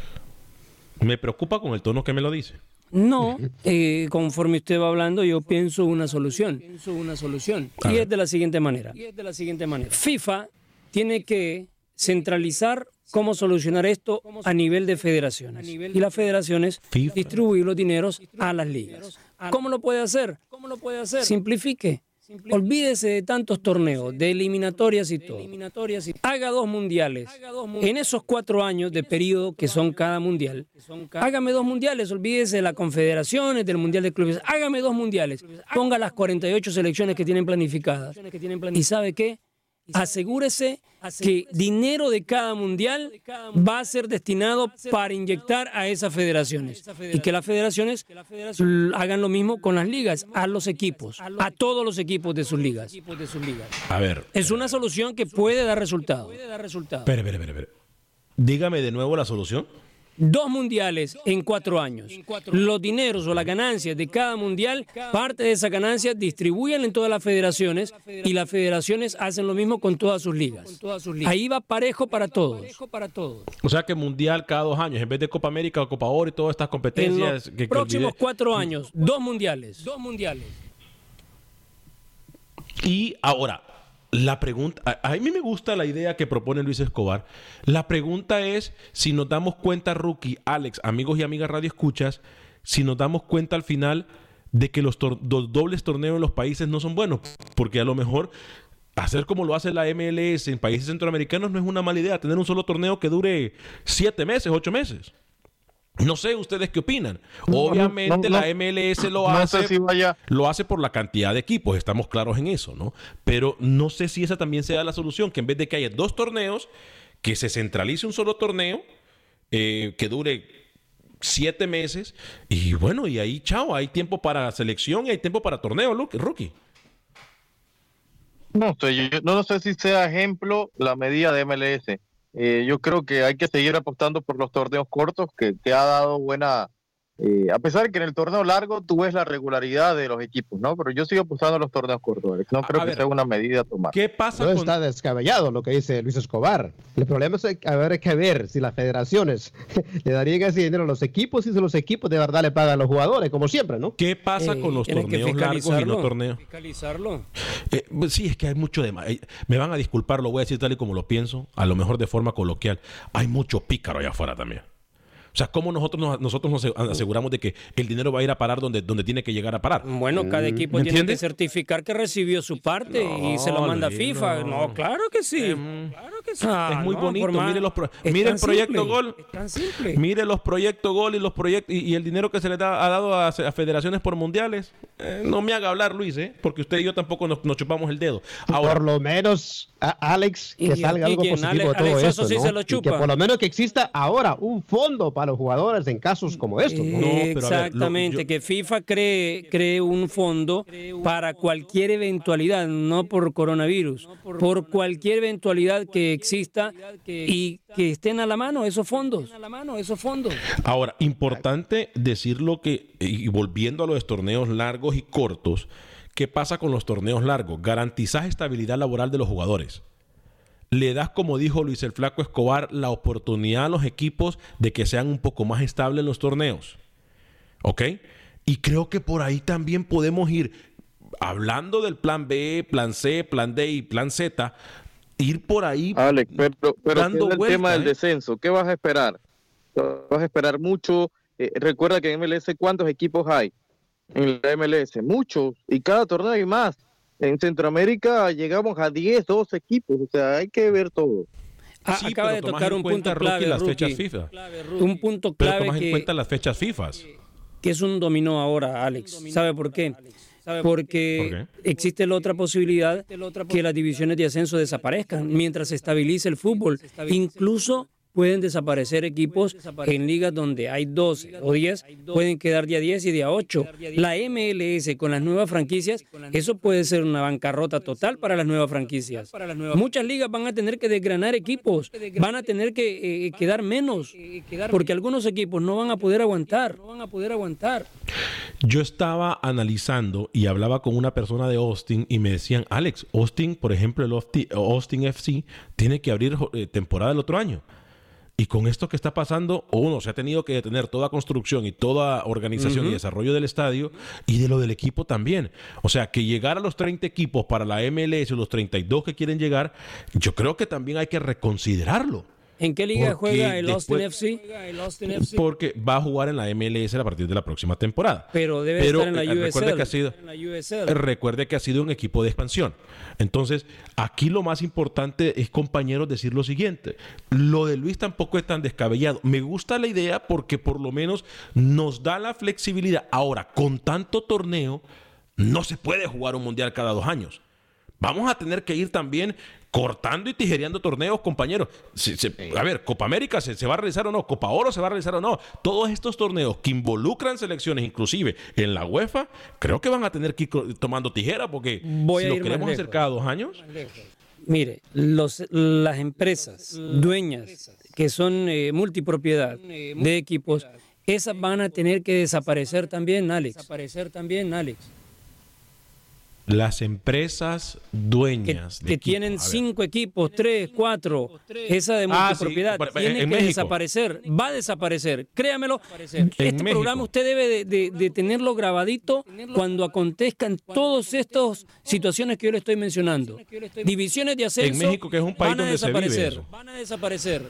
Speaker 1: Me preocupa con el tono que me lo dice.
Speaker 4: No, eh, conforme usted va hablando, yo pienso una solución. Pienso una solución. Y es de la siguiente manera. Y es de la siguiente manera. FIFA tiene que centralizar cómo solucionar esto a nivel de federaciones. Y las federaciones distribuir los dineros a las ligas. ¿Cómo lo puede hacer? ¿Cómo lo puede hacer? Simplifique. Olvídese de tantos torneos, de eliminatorias y todo. Haga dos mundiales. En esos cuatro años de periodo que son cada mundial, hágame dos mundiales. Olvídese de las confederaciones, del mundial de clubes. Hágame dos mundiales. Ponga las 48 selecciones que tienen planificadas. ¿Y sabe qué? Asegúrese que dinero de cada mundial va a ser destinado para inyectar a esas federaciones y que las federaciones hagan lo mismo con las ligas, a los equipos, a todos los equipos de sus ligas.
Speaker 1: A ver,
Speaker 4: Es una solución que puede dar resultado.
Speaker 1: espere, espere, espere, espere. Dígame de nuevo la solución.
Speaker 4: Dos mundiales en cuatro años. Los dineros o las ganancias de cada mundial, parte de esa ganancia distribuyen en todas las federaciones y las federaciones hacen lo mismo con todas sus ligas. Ahí va parejo para todos.
Speaker 1: O sea que mundial cada dos años, en vez de Copa América o Copa Oro y todas estas
Speaker 4: En
Speaker 1: competencias
Speaker 4: los
Speaker 1: que, que
Speaker 4: próximos
Speaker 1: olvidé.
Speaker 4: cuatro años, dos mundiales. Dos mundiales.
Speaker 1: Y ahora, la pregunta, a, mí me gusta la idea que propone Luis Escobar. La pregunta es si nos damos cuenta, Rookie, Alex, amigos y amigas Radio Escuchas, si nos damos cuenta al final de que los dobles torneos en los países no son buenos, porque a lo mejor hacer como lo hace la MLS en países centroamericanos no es una mala idea, tener un solo torneo que dure siete meses, ocho meses. No sé ustedes qué opinan.
Speaker 3: No,
Speaker 1: Obviamente
Speaker 3: no,
Speaker 1: la. MLS lo
Speaker 3: No
Speaker 1: hace,
Speaker 3: sé si vaya-
Speaker 1: lo hace por la cantidad de equipos, estamos claros en eso, ¿no? Pero no sé si esa también sea la solución, que en vez de que haya dos torneos, que se centralice un solo torneo, eh, que dure siete meses, y bueno, y ahí, chao, hay tiempo para selección y hay tiempo para torneo, rookie.
Speaker 3: No sé, yo no sé si sea ejemplo la medida de MLS. Eh, yo creo que hay que seguir apostando por los torneos cortos, que, que ha dado buena... eh, a pesar de que en el torneo largo tú ves la regularidad de los equipos, ¿no? Pero yo sigo apostando a los torneos cortos, Alex. No creo que
Speaker 5: ver.
Speaker 3: sea una medida a tomar.
Speaker 1: ¿Qué pasa
Speaker 5: No está descabellado lo que dice Luis Escobar. El problema es que haber que ver si las federaciones le darían ese dinero a los equipos y si los equipos de verdad le pagan a los jugadores, como siempre, ¿no?
Speaker 1: ¿Qué pasa con los torneos largos y no
Speaker 4: fiscalizarlo.
Speaker 1: torneos?
Speaker 4: Fiscalizarlo.
Speaker 1: Eh, pues sí, es que hay mucho de más. Eh, Me van a disculpar, lo voy a decir tal y como lo pienso, a lo mejor de forma coloquial. Hay mucho pícaro allá afuera también. O sea, ¿cómo nosotros nos, nosotros nos aseguramos de que el dinero va a ir a parar donde, donde tiene que llegar a parar?
Speaker 4: Bueno, cada equipo
Speaker 1: ¿Me
Speaker 4: tiene que certificar que recibió su parte y se lo manda a FIFA.
Speaker 1: no.
Speaker 4: No, claro que sí. claro que
Speaker 1: es muy
Speaker 4: no,
Speaker 1: bonito.
Speaker 4: más-
Speaker 1: Mire, los pro-
Speaker 4: es
Speaker 1: mire el proyecto
Speaker 4: simple,
Speaker 1: Gol.
Speaker 4: es tan simple.
Speaker 1: Mire los proyectos Gol y los proyectos y, y el dinero que se le da, ha dado a, a federaciones por mundiales. Eh, no me haga hablar, Luis, ¿eh? porque usted y yo tampoco nos, nos chupamos el dedo. Ahora,
Speaker 5: por lo menos, a- Alex, que
Speaker 4: Y-
Speaker 5: salga
Speaker 4: y
Speaker 5: algo
Speaker 4: quien
Speaker 5: positivo
Speaker 4: Ale-
Speaker 5: de todo
Speaker 4: Alex
Speaker 5: esto,
Speaker 4: Soso sí
Speaker 5: ¿no?
Speaker 4: se lo
Speaker 5: Y que
Speaker 4: chupa.
Speaker 5: por lo menos que exista ahora un fondo para los jugadores en casos como estos, ¿no?
Speaker 4: Exactamente, que FIFA cree, cree un fondo para cualquier eventualidad, no por coronavirus, por cualquier eventualidad que exista y que estén a la mano esos fondos.
Speaker 1: Ahora, importante decirlo que, y volviendo a los torneos largos y cortos, ¿qué pasa con los torneos largos? Garantizas estabilidad laboral de los jugadores. Le das, como dijo Luis el Flaco Escobar, la oportunidad a los equipos de que sean un poco más estables en los torneos. ¿Ok? Y creo que por ahí también podemos ir, hablando del plan B, plan C, plan D y plan Z, ir por ahí
Speaker 3: Alex, pero, pero
Speaker 1: dando
Speaker 3: ¿qué es el
Speaker 1: vuelta,
Speaker 3: tema del
Speaker 1: ¿eh?
Speaker 3: descenso. ¿Qué vas a esperar? Vas a esperar mucho. Eh, recuerda que en MLS, ¿cuántos equipos hay? En la MLS, muchos. Y cada torneo hay más. En Centroamérica llegamos a 10, 12 equipos. O sea, hay que ver todo.
Speaker 4: Ah,
Speaker 1: Sí,
Speaker 4: acaba
Speaker 1: pero
Speaker 4: de tocar
Speaker 1: en
Speaker 4: un
Speaker 1: cuenta,
Speaker 4: punto clave,
Speaker 1: las fechas. FIFA.
Speaker 4: Un punto
Speaker 1: Pero
Speaker 4: clave
Speaker 1: en
Speaker 4: que,
Speaker 1: cuenta las fechas FIFA.
Speaker 4: que es un dominó ahora, Alex. ¿Sabe por qué? Porque existe la otra posibilidad que las divisiones de ascenso desaparezcan mientras se estabilice el fútbol. Incluso pueden desaparecer equipos en ligas donde hay 12 o 10, pueden quedar día 10 y día 8. La MLS con las nuevas franquicias, eso puede ser una bancarrota total para las nuevas franquicias. Muchas ligas van a tener que desgranar equipos, van a tener que eh, quedar menos, porque algunos equipos no van a poder aguantar. No van a poder aguantar.
Speaker 1: Yo estaba analizando y hablaba con una persona de Austin y me decían, Alex, Austin, por ejemplo, el Austin, FC tiene que abrir eh, temporada el otro año. Y con esto que está pasando, uno, se ha tenido que detener toda construcción y toda organización y desarrollo del estadio y de lo del equipo también. O sea, que llegar a los 30 equipos para la MLS, los 32 que quieren llegar, yo creo que también hay que reconsiderarlo.
Speaker 4: ¿En qué liga juega el Austin
Speaker 1: después-
Speaker 4: FC? El Austin FC.
Speaker 1: Porque va a jugar en la MLS a partir de la próxima temporada.
Speaker 4: Pero debe
Speaker 1: Pero,
Speaker 4: estar en la
Speaker 1: eh, recuerde
Speaker 4: USL.
Speaker 1: que ha sido-
Speaker 4: En la USL.
Speaker 1: Recuerde que ha sido un equipo de expansión. Entonces, aquí lo más importante es, compañeros, decir lo siguiente. Lo de Luis tampoco es tan descabellado. Me gusta la idea porque por lo menos nos da la flexibilidad. Ahora, con tanto torneo, no se puede jugar un mundial cada dos años. Vamos a tener que ir también cortando y tijereando torneos, compañeros. Se- se- a ver, Copa América se, se va a realizar o no, Copa Oro se va a realizar o no. Todos estos torneos que involucran selecciones, inclusive en la UEFA, creo que van a tener que ir tomando tijera porque
Speaker 4: Voy
Speaker 1: si
Speaker 4: a
Speaker 1: lo queremos hacer cada dos años.
Speaker 4: Mire, los, las empresas dueñas que son eh, multipropiedad de equipos, esas van a tener que desaparecer también, Alex. Desaparecer también, Alex.
Speaker 1: Las empresas dueñas de
Speaker 4: Que tienen cinco equipos, tres, cuatro, esa de
Speaker 1: Ah, sí,
Speaker 4: multipropiedad,
Speaker 1: por- en-
Speaker 4: tiene
Speaker 1: en
Speaker 4: que
Speaker 1: México.
Speaker 4: desaparecer, va a desaparecer, créamelo. Este
Speaker 1: México.
Speaker 4: programa usted debe de, de- de tenerlo grabadito cuando acontezcan todas estas situaciones que yo le estoy mencionando. Divisiones de ascenso
Speaker 1: En México, que es un país
Speaker 4: van a
Speaker 1: donde se vive
Speaker 4: desaparecer, van a desaparecer.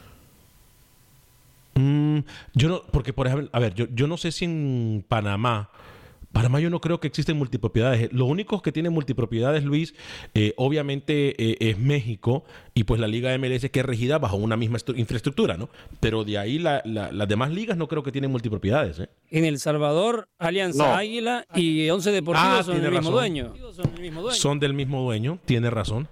Speaker 1: Mm, yo no, porque por ejemplo, a ver, yo, yo no sé si en Panamá, Panamá yo no creo que existen multipropiedades. Lo único que tiene multipropiedades, Luis, eh, obviamente eh, es México y pues la Liga MLS que es regida bajo una misma estru- infraestructura, ¿no? Pero de ahí la- la- las demás ligas no creo que tienen multipropiedades, ¿eh?
Speaker 4: En El Salvador, Alianza
Speaker 1: No.
Speaker 4: Águila y Once Deportivos
Speaker 1: Ah,
Speaker 4: son el
Speaker 1: tiene
Speaker 4: mismo dueño.
Speaker 1: Son del mismo dueño, tiene razón.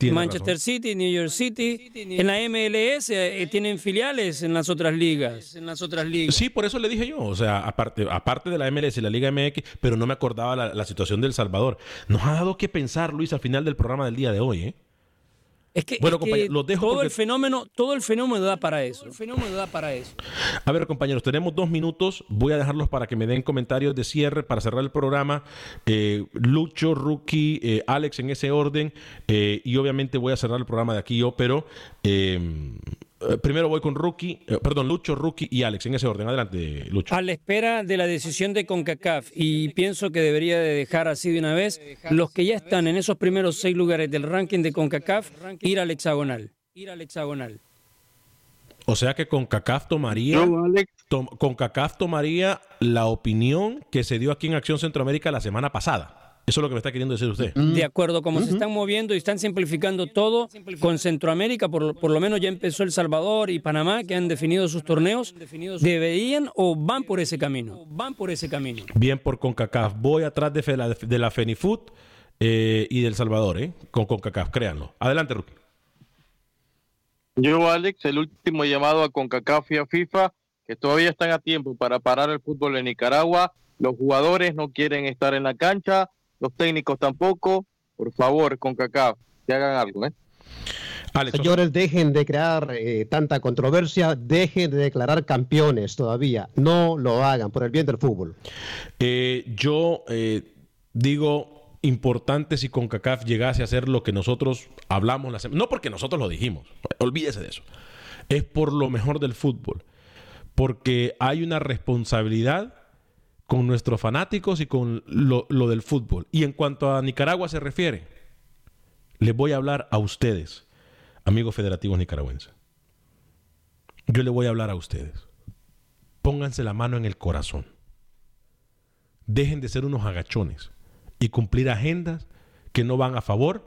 Speaker 1: Tiene
Speaker 4: Manchester City, New York City, en la MLS eh, tienen filiales en las otras ligas, en las otras ligas.
Speaker 1: Sí, por eso le dije yo. O sea, aparte, aparte de la MLS y la Liga MX, pero no me acordaba la, la situación del Salvador. Nos ha dado que pensar, Luis, al final del programa del día de hoy, ¿eh?
Speaker 4: Es que,
Speaker 1: Bueno,
Speaker 4: es que
Speaker 1: compañeros, los dejo
Speaker 4: todo
Speaker 1: porque-
Speaker 4: el fenómeno, todo el fenómeno da para eso. El fenómeno da para eso.
Speaker 1: A ver, compañeros, tenemos dos minutos. Voy a dejarlos para que me den comentarios de cierre para cerrar el programa. Eh, Lucho, Rookie, eh, Alex en ese orden. eh, y obviamente voy a cerrar el programa de aquí yo, pero eh, primero voy con Rookie, eh, perdón, Lucho, Rookie y Alex en ese orden. Adelante, Lucho.
Speaker 4: A la espera de la decisión de CONCACAF y pienso que debería de dejar así de una vez los que ya están en esos primeros seis lugares del ranking de CONCACAF ir al hexagonal. Ir al hexagonal.
Speaker 1: O sea que con CACAF tomaría, tom- con CACAF tomaría la opinión que se dio aquí en Acción Centroamérica la semana pasada. Eso es lo que me está queriendo decir usted.
Speaker 4: De acuerdo a cómo se están moviendo y están simplificando todo con Centroamérica, por, por lo menos ya empezó El Salvador y Panamá, que han definido sus torneos, deberían o van por ese camino. Van por ese camino.
Speaker 1: Bien por CONCACAF. Voy atrás de, la- de la FENIFUT eh, y del Salvador, ¿eh? Con CONCACAF, créanlo. Adelante, Rookie.
Speaker 3: Yo, Alex, el último llamado a CONCACAF y a FIFA, que todavía están a tiempo para parar el fútbol en Nicaragua. Los jugadores no quieren estar en la cancha, los técnicos tampoco. Por favor, CONCACAF, que hagan algo, ¿eh?
Speaker 5: Señores, dejen de crear eh, tanta controversia, dejen de declarar campeones todavía. No lo hagan por el bien del fútbol.
Speaker 1: Eh, yo eh, digo importante si CONCACAF llegase a hacer lo que nosotros hablamos la semana. No porque nosotros lo dijimos, olvídese de eso. Es por lo mejor del fútbol. Porque hay una responsabilidad con nuestros fanáticos y con lo, lo del fútbol. Y en cuanto a Nicaragua se refiere, les voy a hablar a ustedes amigos federativos nicaragüenses, yo le voy a hablar a ustedes. Pónganse la mano en el corazón. Dejen de ser unos agachones y cumplir agendas que no van a favor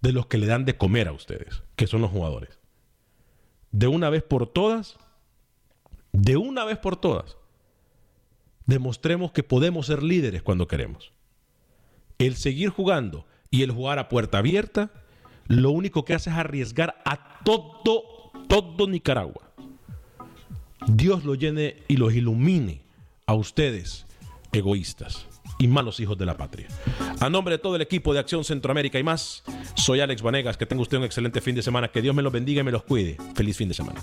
Speaker 1: de los que le dan de comer a ustedes, que son los jugadores. De una vez por todas, de una vez por todas, demostremos que podemos ser líderes cuando queremos. El seguir jugando y el jugar a puerta abierta lo único que hace es arriesgar a todo, todo Nicaragua. Dios lo llene y los ilumine a ustedes, egoístas y malos hijos de la patria. A nombre de todo el equipo de Acción Centroamérica y más, soy Alex Vanegas. Que tenga usted un excelente fin de semana. Que Dios me los bendiga y me los cuide. Feliz fin de semana.